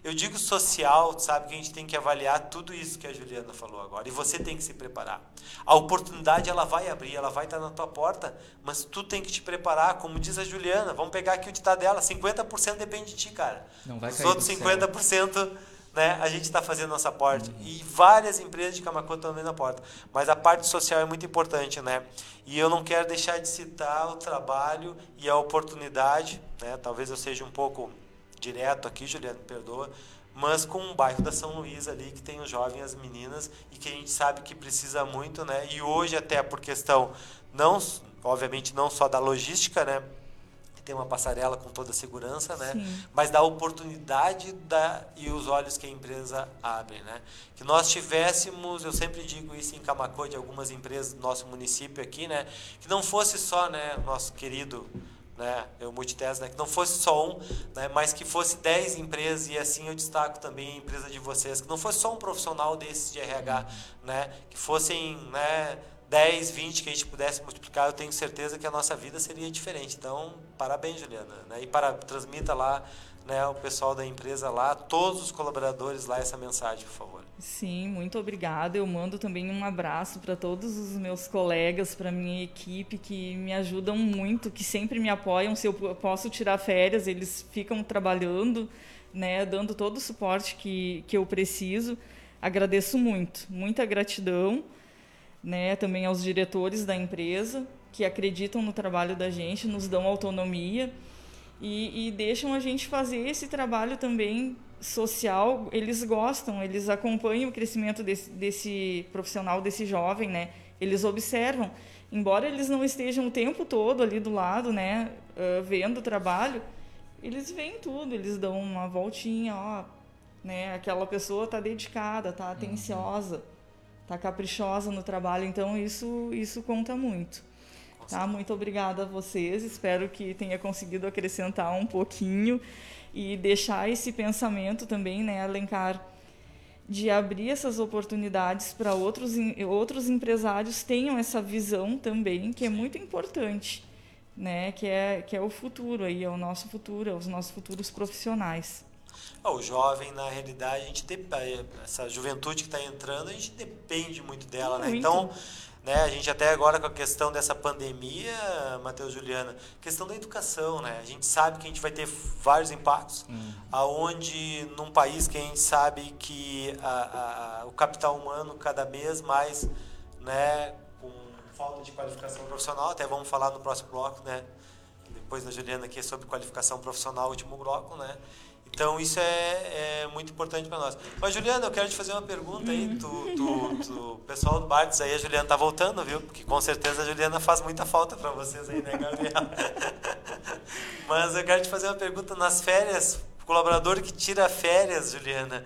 eu digo social, sabe que a gente tem que avaliar tudo isso que a Juliana falou agora. E você tem que se preparar. A oportunidade ela vai abrir, ela vai estar na tua porta, mas tu tem que te preparar, como diz a Juliana. Vamos pegar aqui o ditado dela, 50% depende de ti, cara. Não vai Os cair outros 50% né, a gente está fazendo nossa. Uhum. E várias empresas de Camacuã estão abrindo a porta. Mas a parte social é muito importante, né? E eu não quero deixar de citar o trabalho e a oportunidade, né? Talvez eu seja um pouco direto aqui, Juliano, perdoa, mas com o bairro da São Luís ali, que tem os jovens as meninas, e que a gente sabe que precisa muito, né? E hoje, até por questão, não, obviamente, não só da logística, né? Tem uma passarela com toda a segurança, né? Sim. Mas da oportunidade da, e os olhos que a empresa abre, né? Que nós tivéssemos, eu sempre digo isso em Camacô, de algumas empresas do nosso município aqui, né? Que não fosse só, né, nosso querido né, eu multitese, né, que não fosse só um, né, mas que fosse 10 empresas, e assim eu destaco também a empresa de vocês, que não fosse só um profissional desses de RH, né, que fossem né, 10, 20 que a gente pudesse multiplicar, eu tenho certeza que a nossa vida seria diferente. Então, parabéns, Juliana. Né, e para, transmita lá né, o pessoal da empresa lá, todos os colaboradores lá, essa mensagem, por favor. Sim, muito obrigada. Eu mando também um abraço para todos os meus colegas, para minha equipe que me ajudam muito, que sempre me apoiam. Se eu posso tirar férias, eles ficam trabalhando, né, dando todo o suporte que, que eu preciso. Agradeço muito, muita gratidão, né, também aos diretores da empresa que acreditam no trabalho da gente, nos dão autonomia e, e deixam a gente fazer esse trabalho também social, eles gostam, eles acompanham o crescimento desse, desse profissional, desse jovem, né? Eles observam, embora eles não estejam o tempo todo ali do lado, né, uh, vendo o trabalho, eles veem tudo, eles dão uma voltinha, ó, né? Aquela pessoa está dedicada, está atenciosa, está caprichosa no trabalho, então isso isso conta muito. Tá? Muito obrigada a vocês. Espero que tenha conseguido acrescentar um pouquinho e deixar esse pensamento também, né, Alencar, de abrir essas oportunidades para outros, outros empresários tenham essa visão também, que é muito importante, né, que é, que é o futuro aí, é o nosso futuro, é os nossos futuros profissionais. Ah, o jovem, na realidade, a gente essa juventude que está entrando, a gente depende muito dela, né? muito. né? Então, né? A gente até agora com a questão dessa pandemia, Matheus Juliana, questão da educação, né? A gente sabe que a gente vai ter vários impactos, hum. aonde num país que a gente sabe que a, a, o capital humano cada vez mais, né, com falta de qualificação profissional, até vamos falar no próximo bloco, né? Depois da Juliana aqui sobre qualificação profissional, último bloco, né? Então isso é, é muito importante para nós. Mas Juliana, eu quero te fazer uma pergunta aí. Tu, tu, tu, pessoal do Bartes aí, a Juliana tá voltando, viu? Porque com certeza a Juliana faz muita falta para vocês aí, né, Gabriel? Mas eu quero te fazer uma pergunta nas férias. Colaborador que tira férias, Juliana,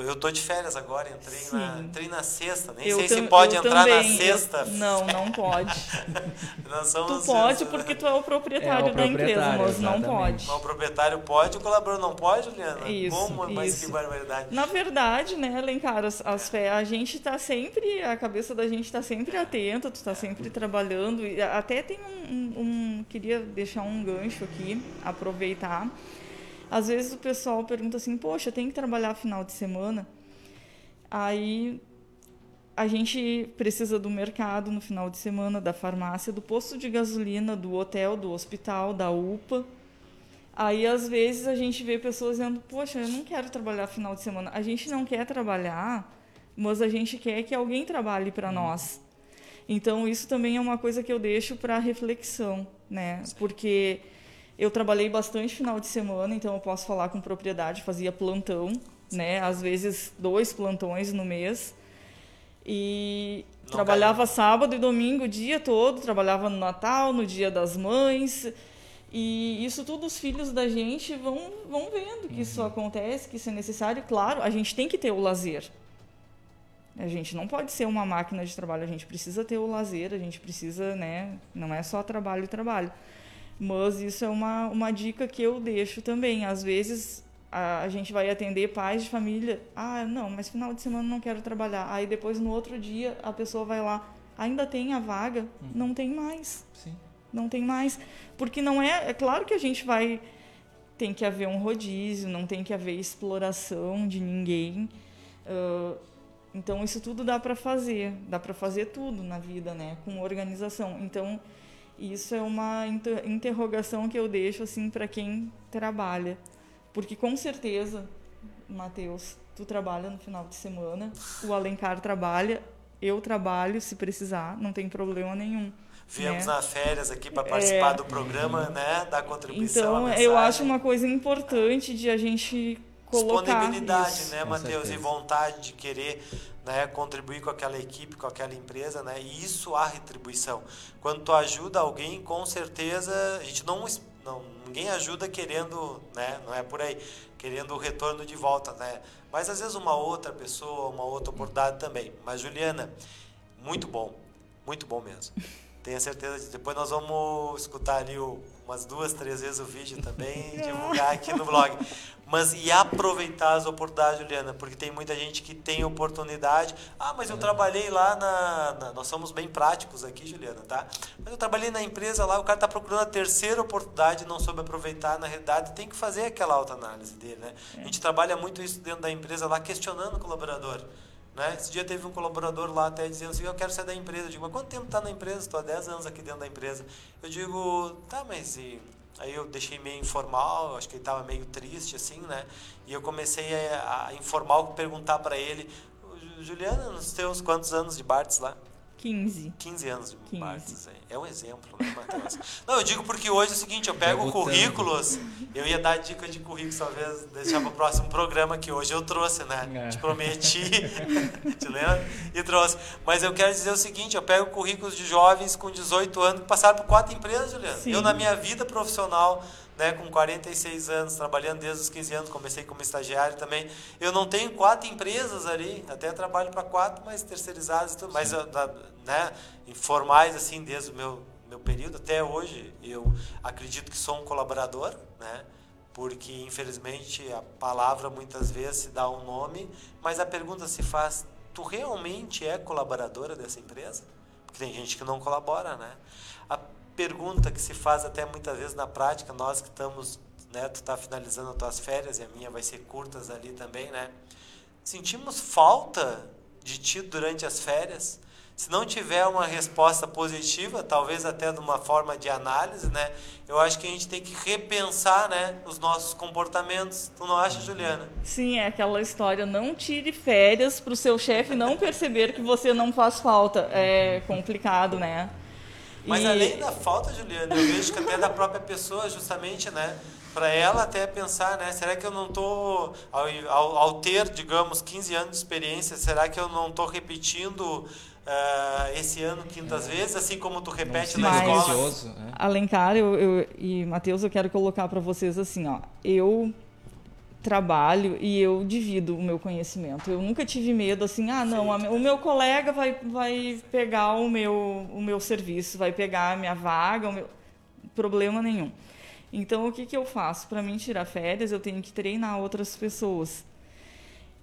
eu tô de férias agora, entrei, na, entrei na sexta. Nem eu sei se pode entrar também. na sexta. Eu, não, não pode. tu pode porque tu é o proprietário, é o da empresa, mas não pode. o proprietário pode, o colaborador não pode, Juliana? Isso, Como? Isso. Mas que barbaridade. Na verdade, né, Alencar, as, as, a gente está sempre, a cabeça da gente está sempre atenta, tu está sempre trabalhando. E até tem um, um, um, queria deixar um gancho aqui, aproveitar às vezes o pessoal pergunta assim: Poxa, tem que trabalhar final de semana. Aí a gente precisa do mercado no final de semana, da farmácia, do posto de gasolina, do hotel, do hospital, da UPA. Aí, às vezes, a gente vê pessoas dizendo: Poxa, eu não quero trabalhar final de semana. A gente não quer trabalhar, mas a gente quer que alguém trabalhe para uhum. nós. Então, isso também é uma coisa que eu deixo para reflexão, né? Porque eu trabalhei bastante final de semana, então eu posso falar com propriedade, fazia plantão, né? Às vezes dois plantões no mês. E Não trabalhava caiu. sábado e domingo o dia todo, trabalhava no Natal, no Dia das Mães. E isso tudo os filhos da gente vão, vão vendo que uhum. isso acontece, que isso é necessário. Claro, a gente tem que ter o lazer. A gente não pode ser uma máquina de trabalho, a gente precisa ter o lazer, a gente precisa, né? Não é só trabalho e trabalho. Mas isso é uma, uma dica que eu deixo também. Às vezes a, a gente vai atender pais de família. Ah, não, mas final de semana não quero trabalhar. Aí depois no outro dia a pessoa vai lá. Ainda tem a vaga? Hum. Não tem mais. Sim. Não tem mais. Porque não é. É claro que a gente vai. Tem que haver um rodízio, não tem que haver exploração de ninguém. Uh, então isso tudo dá para fazer, dá para fazer tudo na vida, né? Com organização. Então isso é uma interrogação que eu deixo assim para quem trabalha, porque com certeza, Matheus, tu trabalha no final de semana, o Alencar trabalha, eu trabalho se precisar, não tem problema nenhum. Viemos né? nas férias aqui para participar é... do programa, né, da contribuição. Então, eu acho uma coisa importante de a gente colocar disponibilidade, isso. né, Matheus, e vontade de querer né, contribuir com aquela equipe, com aquela empresa, né, e isso há retribuição. Quando tu ajuda alguém, com certeza, a gente não, não ninguém ajuda querendo, né, não é por aí, querendo o retorno de volta, né, mas às vezes uma outra pessoa, uma outra oportunidade também. Mas Juliana, muito bom, muito bom mesmo. Tenho certeza que depois nós vamos escutar ali o, umas duas, três vezes o vídeo também e divulgar aqui no blog. Mas e aproveitar as oportunidades, Juliana, porque tem muita gente que tem oportunidade. Ah, mas eu trabalhei lá na, na, Nós somos bem práticos aqui, Juliana, tá? Mas eu trabalhei na empresa lá, o cara está procurando a terceira oportunidade, não soube aproveitar. Na realidade, tem que fazer aquela autoanálise dele, né? A gente trabalha muito isso dentro da empresa lá, questionando o colaborador. Né? Esse dia teve um colaborador lá até dizendo assim, eu quero sair da empresa. Eu digo, mas quanto tempo está na empresa? Estou há 10 anos aqui dentro da empresa. Eu digo, tá, mas e Aí eu deixei meio informal, acho que ele estava meio triste, assim, né? E eu comecei a, a informal perguntar para ele, Juliana, nos teus quantos anos de Bartz lá? 15. 15 anos de 15. Bartz. É um exemplo, né, Matheus? Não, eu digo porque hoje é o seguinte, eu pego currículos, eu ia dar dica de currículos, talvez deixar para o próximo programa que hoje eu trouxe, né? É. Te prometi, te lembra? E trouxe. Mas eu quero dizer o seguinte, eu pego currículos de jovens com 18 anos que passaram por quatro empresas, Juliana. Sim. Eu, na minha vida profissional, né, com 46 anos, trabalhando desde os 15 anos, comecei como estagiário também. Eu não tenho quatro empresas ali, até trabalho para quatro, mas terceirizadas e tudo, mas né, informais assim desde o meu meu período até hoje. Eu acredito que sou um colaborador, né? Porque infelizmente a palavra muitas vezes se dá um nome, mas a pergunta se faz: tu realmente é colaboradora dessa empresa? Porque tem gente que não colabora, né? Pergunta que se faz até muitas vezes na prática, nós que estamos, né, tu está finalizando as tuas férias e a minha vai ser curtas ali também, né? Sentimos falta de ti durante as férias? Se não tiver uma resposta positiva, talvez até de uma forma de análise, né? Eu acho que a gente tem que repensar, né, os nossos comportamentos. Tu não acha, Juliana? Sim, é aquela história, não tire férias para o seu chefe não perceber que você não faz falta. É complicado, né? Mas e... além da falta, Juliana, eu vejo que até da própria pessoa, justamente, né? Para ela até pensar, né? Será que eu não estou, ao, ao, ao, ter, digamos, 15 anos de experiência, será que eu não estou repetindo uh, esse ano quintas é. vezes, assim como tu repete na escola. É. Alencar eu, eu, e Matheus, eu quero colocar para vocês assim, ó, eu trabalho e eu divido o meu conhecimento. Eu nunca tive medo assim, ah, não, a, o meu colega vai, vai pegar o meu, o meu serviço, vai pegar a minha vaga, o meu... problema nenhum. Então, o que, que eu faço? Para mim tirar férias, eu tenho que treinar outras pessoas.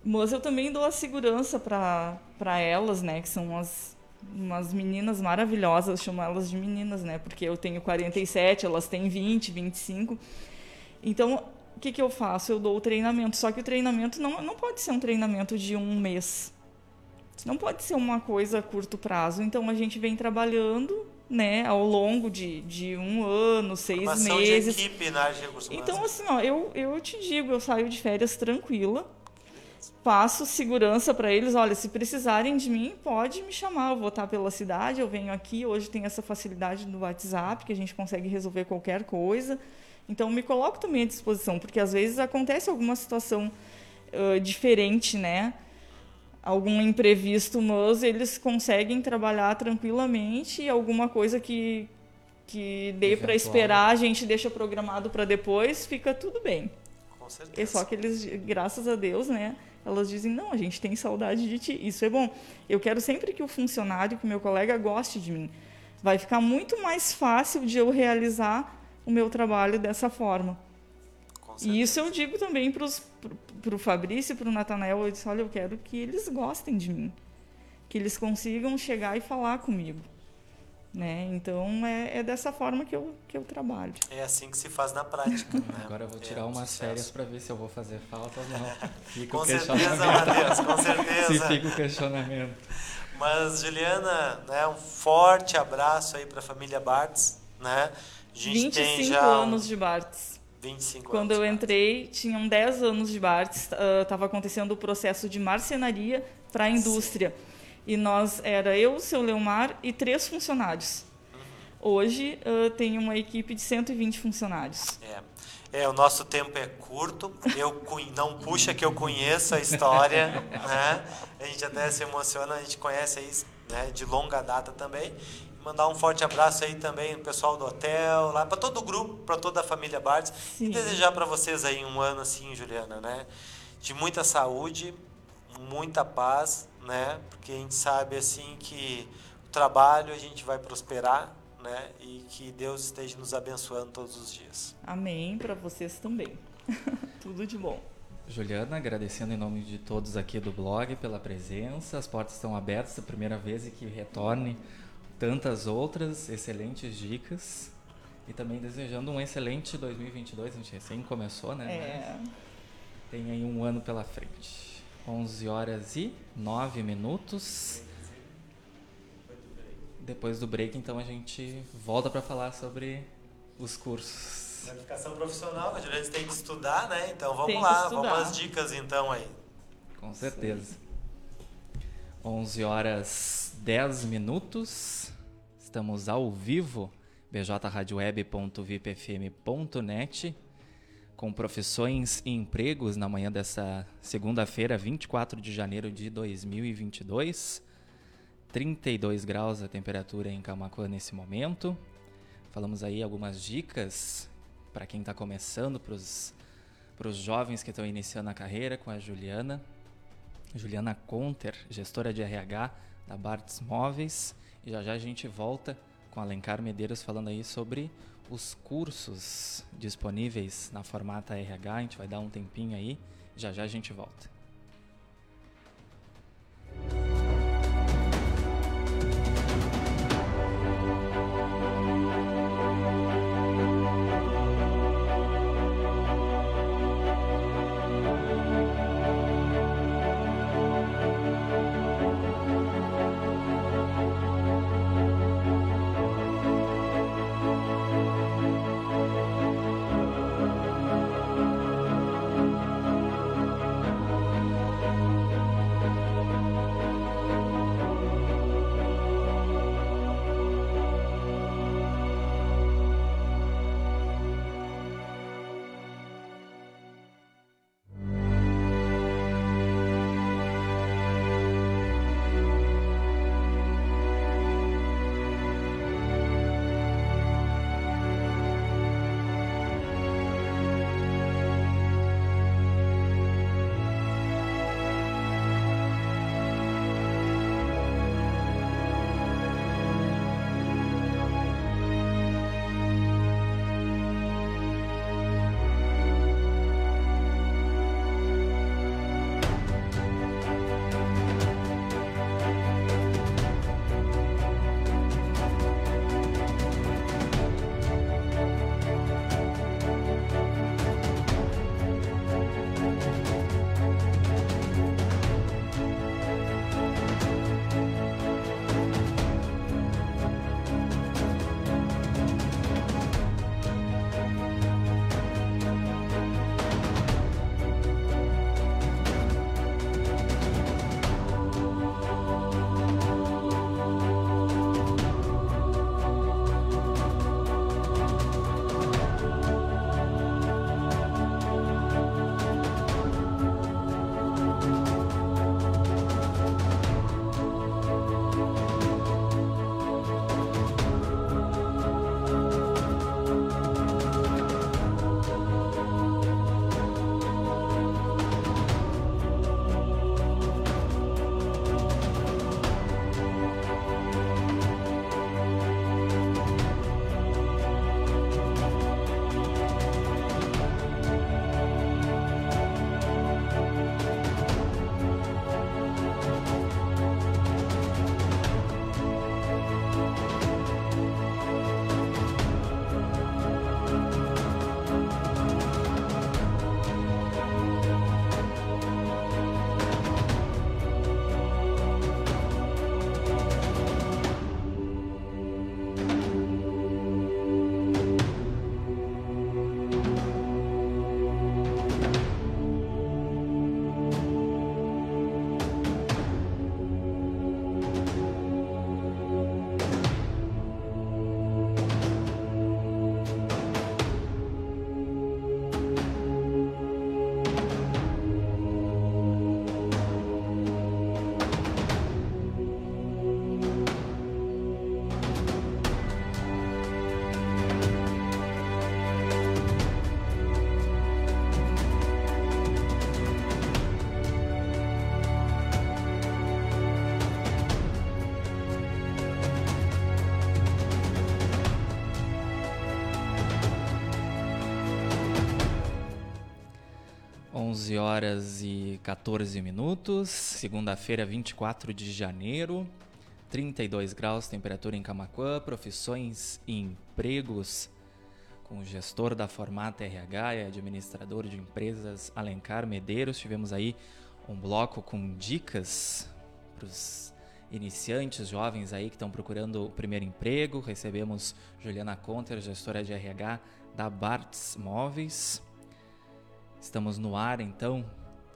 Mas eu também dou a segurança para elas, né? Que são umas, umas meninas maravilhosas, chamo elas de meninas, né? Porque eu tenho 47, elas têm 20, 25. Então, o que, que eu faço? Eu dou o treinamento. Só que o treinamento não, não pode ser um treinamento de um mês. Não pode ser uma coisa a curto prazo. Então, a gente vem trabalhando né, ao longo de, de um ano, seis Formação meses. De equipe na área de recursos Então, assim, ó, eu, eu te digo, eu saio de férias tranquila passo segurança para eles. Olha, se precisarem de mim, pode me chamar. Eu vou estar pela cidade, eu venho aqui. Hoje tem essa facilidade do WhatsApp, que a gente consegue resolver qualquer coisa. Então, me coloco também à disposição, porque às vezes acontece alguma situação uh, diferente, né? Algum imprevisto, mas eles conseguem trabalhar tranquilamente e alguma coisa que, que dê para esperar, a gente deixa programado para depois, fica tudo bem. Com certeza. É só que eles, graças a Deus, né? elas dizem: não, a gente tem saudade de ti. Isso é bom. Eu quero sempre que o funcionário, que o meu colega goste de mim. Vai ficar muito mais fácil de eu realizar o meu trabalho dessa forma. E isso eu digo também para o Fabrício e para o Natanael. Eu disse: olha, eu quero que eles gostem de mim. Que eles consigam chegar e falar comigo. Né? Então é, é, dessa forma que eu, que eu trabalho. É assim que se faz na prática. Né? Agora eu vou tirar é umas férias para ver se eu vou fazer falta ou não. Fica com certeza, Matheus, com certeza. Se fica o questionamento. Mas, Juliana, né, um forte abraço aí para a família Bartz. Né? A gente 25 tem já anos de Bartz. 25 Quando anos eu entrei, tinham 10 anos de Bartz. Estava uh, acontecendo o processo de marcenaria para a indústria. Sim. E nós era eu, o seu Leomar e três funcionários. Hoje uh, tem uma equipe de 120 funcionários. É. é, o nosso tempo é curto. Eu não puxa que eu conheço a história, né? A gente até se emociona, a gente conhece aí né, de longa data também. Mandar um forte abraço aí também pro pessoal do hotel, lá para todo o grupo, para toda a família Bartes e desejar para vocês aí um ano assim, Juliana, né? De muita saúde, muita paz né? Porque a gente sabe assim que o trabalho a gente vai prosperar, né? E que Deus esteja nos abençoando todos os dias. Amém para vocês também. Tudo de bom. Juliana, agradecendo em nome de todos aqui do blog pela presença. As portas estão abertas, a primeira vez e que retorne tantas outras excelentes dicas. E também desejando um excelente 2022, a gente recém começou, né? É. tem aí um ano pela frente. 11 horas e 9 minutos. Depois do break, então, a gente volta para falar sobre os cursos. Qualificação profissional, a gente tem que estudar, né? Então vamos lá, vamos às dicas então aí. Com certeza. Sim. 11 horas 10 minutos. Estamos ao vivo, bjradioweb.vipfm.net com profissões e empregos na manhã dessa segunda-feira, 24 de janeiro de 2022. 32 graus a temperatura em Camacuã nesse momento. Falamos aí algumas dicas para quem está começando, para os jovens que estão iniciando a carreira com a Juliana. Juliana Conter, gestora de RH da Bartz Móveis. Já já a gente volta com Alencar Medeiros falando aí sobre os cursos disponíveis na Formata RH. A gente vai dar um tempinho aí. Já já a gente volta. 11 horas e 14 minutos, segunda-feira, 24 de janeiro, 32 graus, temperatura em Camacuã, profissões e empregos com o gestor da Formata RH e administrador de empresas Alencar Medeiros. Tivemos aí um bloco com dicas para os iniciantes, jovens aí que estão procurando o primeiro emprego. Recebemos Juliana Conter, gestora de RH da Bartz Móveis. Estamos no ar então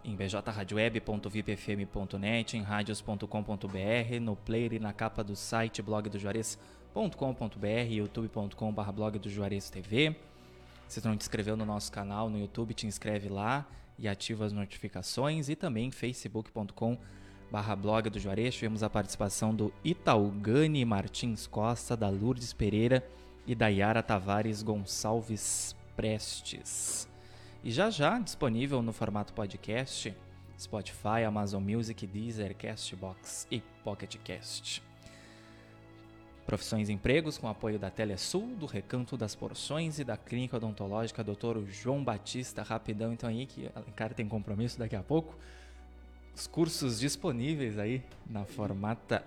em bjradioweb.vipfm.net, em radios.com.br, no player e na capa do site blog do youtube.com.br blog do Juarez TV. Se não te inscreveu no nosso canal no YouTube, te inscreve lá e ativa as notificações e também facebook.com barra blog do Juarez. Tivemos a participação do Itaugani Martins Costa, da Lourdes Pereira e da Yara Tavares Gonçalves Prestes. E já já disponível no formato podcast, Spotify, Amazon Music, Deezer, Castbox e Pocket Cast. Profissões e empregos com apoio da Telesul, do Recanto das Porções e da Clínica Odontológica Dr. João Batista. Rapidão, então aí que o cara tem compromisso daqui a pouco. Os cursos disponíveis aí na formata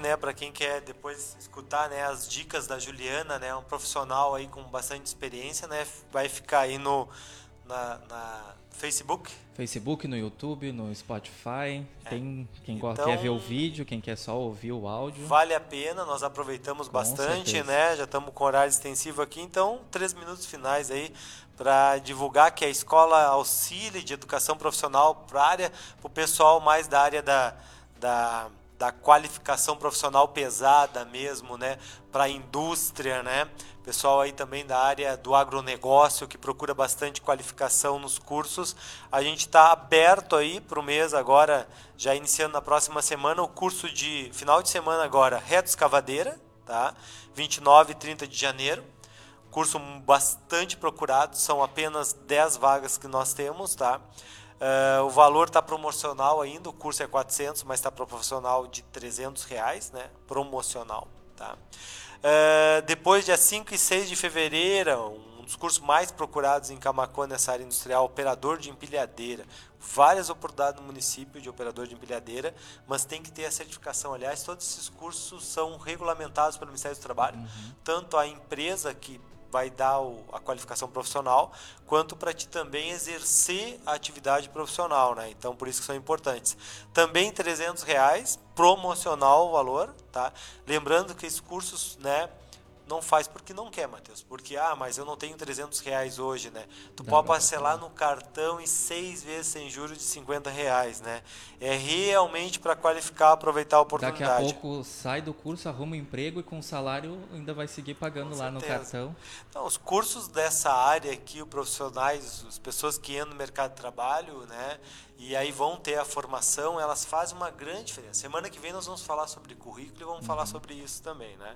né, para quem quer depois escutar, né, as dicas da Juliana, né, um profissional aí com bastante experiência, né, vai ficar aí no na, na Facebook. Facebook, no YouTube, no Spotify. É. Tem quem então, quer ver o vídeo, quem quer só ouvir o áudio. Vale a pena, nós aproveitamos com bastante, certeza. né? Já estamos com horário extensivo aqui, então três minutos finais aí para divulgar que a escola auxilia de educação profissional para área, para o pessoal mais da área da, da da qualificação profissional pesada mesmo, né, para a indústria, né, pessoal aí também da área do agronegócio que procura bastante qualificação nos cursos, a gente está aberto aí para o mês agora, já iniciando na próxima semana o curso de final de semana agora, reto escavadeira, tá, 29 e 30 de janeiro, curso bastante procurado, são apenas 10 vagas que nós temos, tá? Uh, o valor está promocional ainda, o curso é 400, mas está promocional de 300 reais, né? Promocional, tá? Uh, depois, dia 5 e 6 de fevereiro, um dos cursos mais procurados em Camacuã nessa área industrial, operador de empilhadeira. Várias oportunidades no município de operador de empilhadeira, mas tem que ter a certificação. Aliás, todos esses cursos são regulamentados pelo Ministério do Trabalho. Uhum. Tanto a empresa que vai dar o, a qualificação profissional, quanto para ti também exercer a atividade profissional, né? Então por isso que são importantes. Também 300 reais promocional o valor, tá? Lembrando que esses cursos, né? Não faz porque não quer, Matheus. Porque, ah, mas eu não tenho 300 reais hoje, né? Tu pode parcelar no cartão em seis vezes sem juros de 50 reais, né? É realmente para qualificar, aproveitar a oportunidade. Daqui a pouco sai do curso, arruma um emprego e com o salário ainda vai seguir pagando lá no cartão. Então, os cursos dessa área aqui, os profissionais, as pessoas que entram no mercado de trabalho, né? E aí vão ter a formação, elas fazem uma grande diferença. Semana que vem nós vamos falar sobre currículo e vamos uhum. falar sobre isso também, né?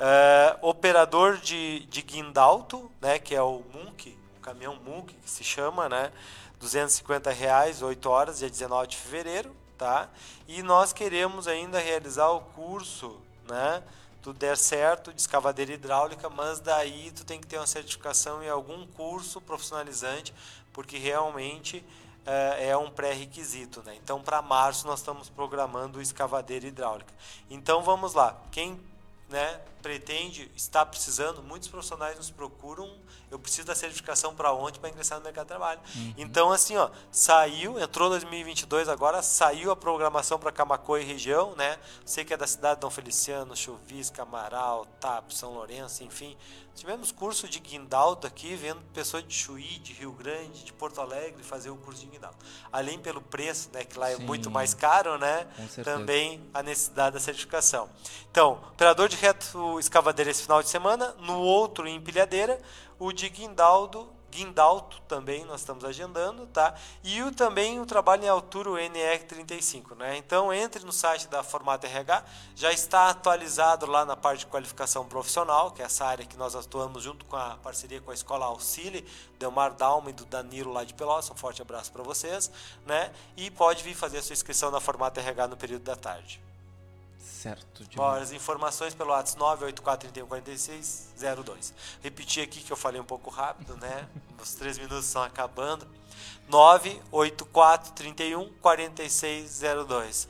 Uh, operador de, de guindalto, né, que é o Munk, o caminhão Munk que se chama, né, 250 reais, 8 horas, dia 19 de fevereiro, tá? E nós queremos ainda realizar o curso, né, tu der certo de escavadeira hidráulica, mas daí tu tem que ter uma certificação em algum curso profissionalizante, porque realmente uh, é um pré-requisito, né? Então para março nós estamos programando escavadeira hidráulica. Então vamos lá, quem né, pretende, está precisando, muitos profissionais nos procuram, eu preciso da certificação para onde para ingressar no mercado de trabalho. Uhum. Então assim, ó, saiu, entrou 2022 agora, saiu a programação para Camacoa e região, né? Você que é da cidade de Dom Feliciano, Chuvisca, Amaral, Tap, São Lourenço, enfim, Tivemos curso de guindaldo aqui, vendo pessoas de Chuí, de Rio Grande, de Porto Alegre fazer o curso de guindaldo. Além pelo preço, né, que lá é Sim, muito mais caro, né? Também a necessidade da certificação. Então, operador de reto escavadeira esse final de semana, no outro em empilhadeira, o de guindaldo Guindalto também nós estamos agendando, tá? E o, também o trabalho em altura, o NR35, né? Então entre no site da Formata RH, já está atualizado lá na parte de qualificação profissional, que é essa área que nós atuamos junto com a parceria com a Escola Auxílio, Delmar Dalma e do Danilo lá de Pelotas, um forte abraço para vocês, né? E pode vir fazer a sua inscrição na Formata RH no período da tarde. Certo. De Maiores informações pelo WhatsApp 984314602. Repetir aqui que eu falei um pouco rápido, né? Os três minutos estão acabando. 984314602.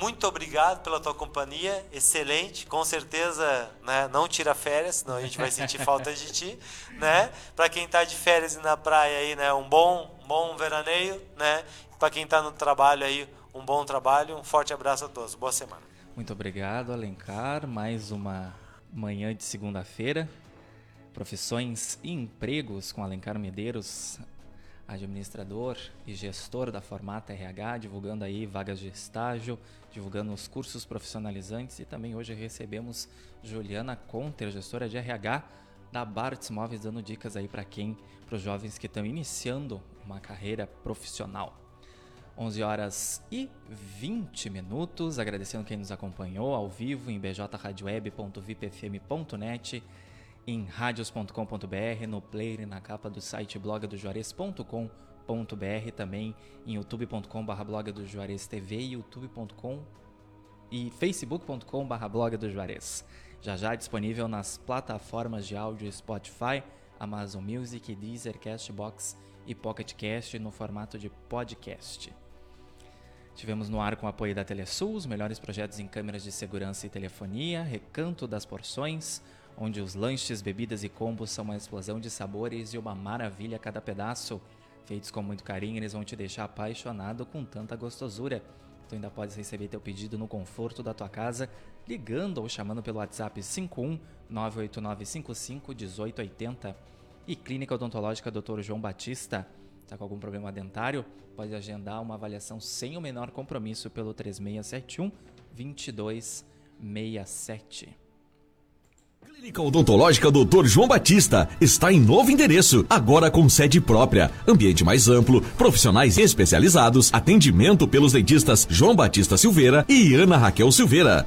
Muito obrigado pela tua companhia, excelente, com certeza, né, não tira férias, senão a gente vai sentir falta de ti, né? Para quem está de férias e na praia aí, né, um bom, bom veraneio, né? Para quem está no trabalho aí, um bom trabalho, um forte abraço a todos. Boa semana. Muito obrigado, Alencar. Mais uma manhã de segunda-feira. Profissões e empregos com Alencar Medeiros, administrador e gestor da Formata RH, divulgando aí vagas de estágio, divulgando os cursos profissionalizantes e também hoje recebemos Juliana Conter, gestora de RH da Bartz Móveis, dando dicas aí para quem, para os jovens que estão iniciando uma carreira profissional. 11 horas e 20 minutos, agradecendo quem nos acompanhou ao vivo em bjradioweb.vipfm.net em radios.com.br, no player e na capa do site blogdojuarez.com.br, também em youtube.com.br blog do Juarez TV, youtube.com e facebook.com.br blog do Juarez. Já já disponível nas plataformas de áudio Spotify, Amazon Music, Deezer, Castbox e Pocket Cast no formato de podcast. Tivemos no ar com apoio da Telesul, os melhores projetos em câmeras de segurança e telefonia, Recanto das Porções, onde os lanches, bebidas e combos são uma explosão de sabores e uma maravilha a cada pedaço. Feitos com muito carinho, eles vão te deixar apaixonado com tanta gostosura. Tu ainda podes receber teu pedido no conforto da tua casa, ligando ou chamando pelo WhatsApp 51 98955 1880. E Clínica Odontológica Dr. João Batista. Está com algum problema dentário? Pode agendar uma avaliação sem o menor compromisso pelo 3671 2267. Clínica Odontológica Dr. João Batista está em novo endereço, agora com sede própria, ambiente mais amplo, profissionais especializados, atendimento pelos dentistas João Batista Silveira e Ana Raquel Silveira.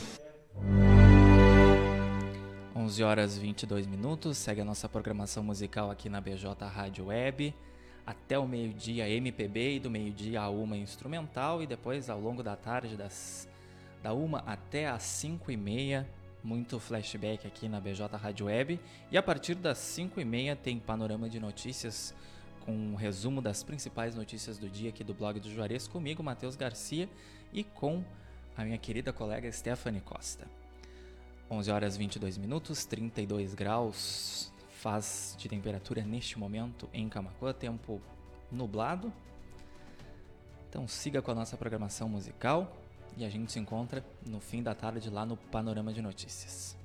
11 horas 22 minutos, segue a nossa programação musical aqui na BJ Rádio Web. Até o meio-dia MPB e do meio-dia a uma instrumental e depois ao longo da tarde das da uma até as 5 e meia muito flashback aqui na BJ Rádio Web e a partir das 5 e meia tem panorama de notícias com um resumo das principais notícias do dia aqui do blog do Juarez comigo, Matheus Garcia e com a minha querida colega Stephanie Costa. 11 horas 22 minutos, 32 graus faz de temperatura neste momento em Camacuã, tempo nublado. Então siga com a nossa programação musical e a gente se encontra no fim da tarde lá no Panorama de Notícias.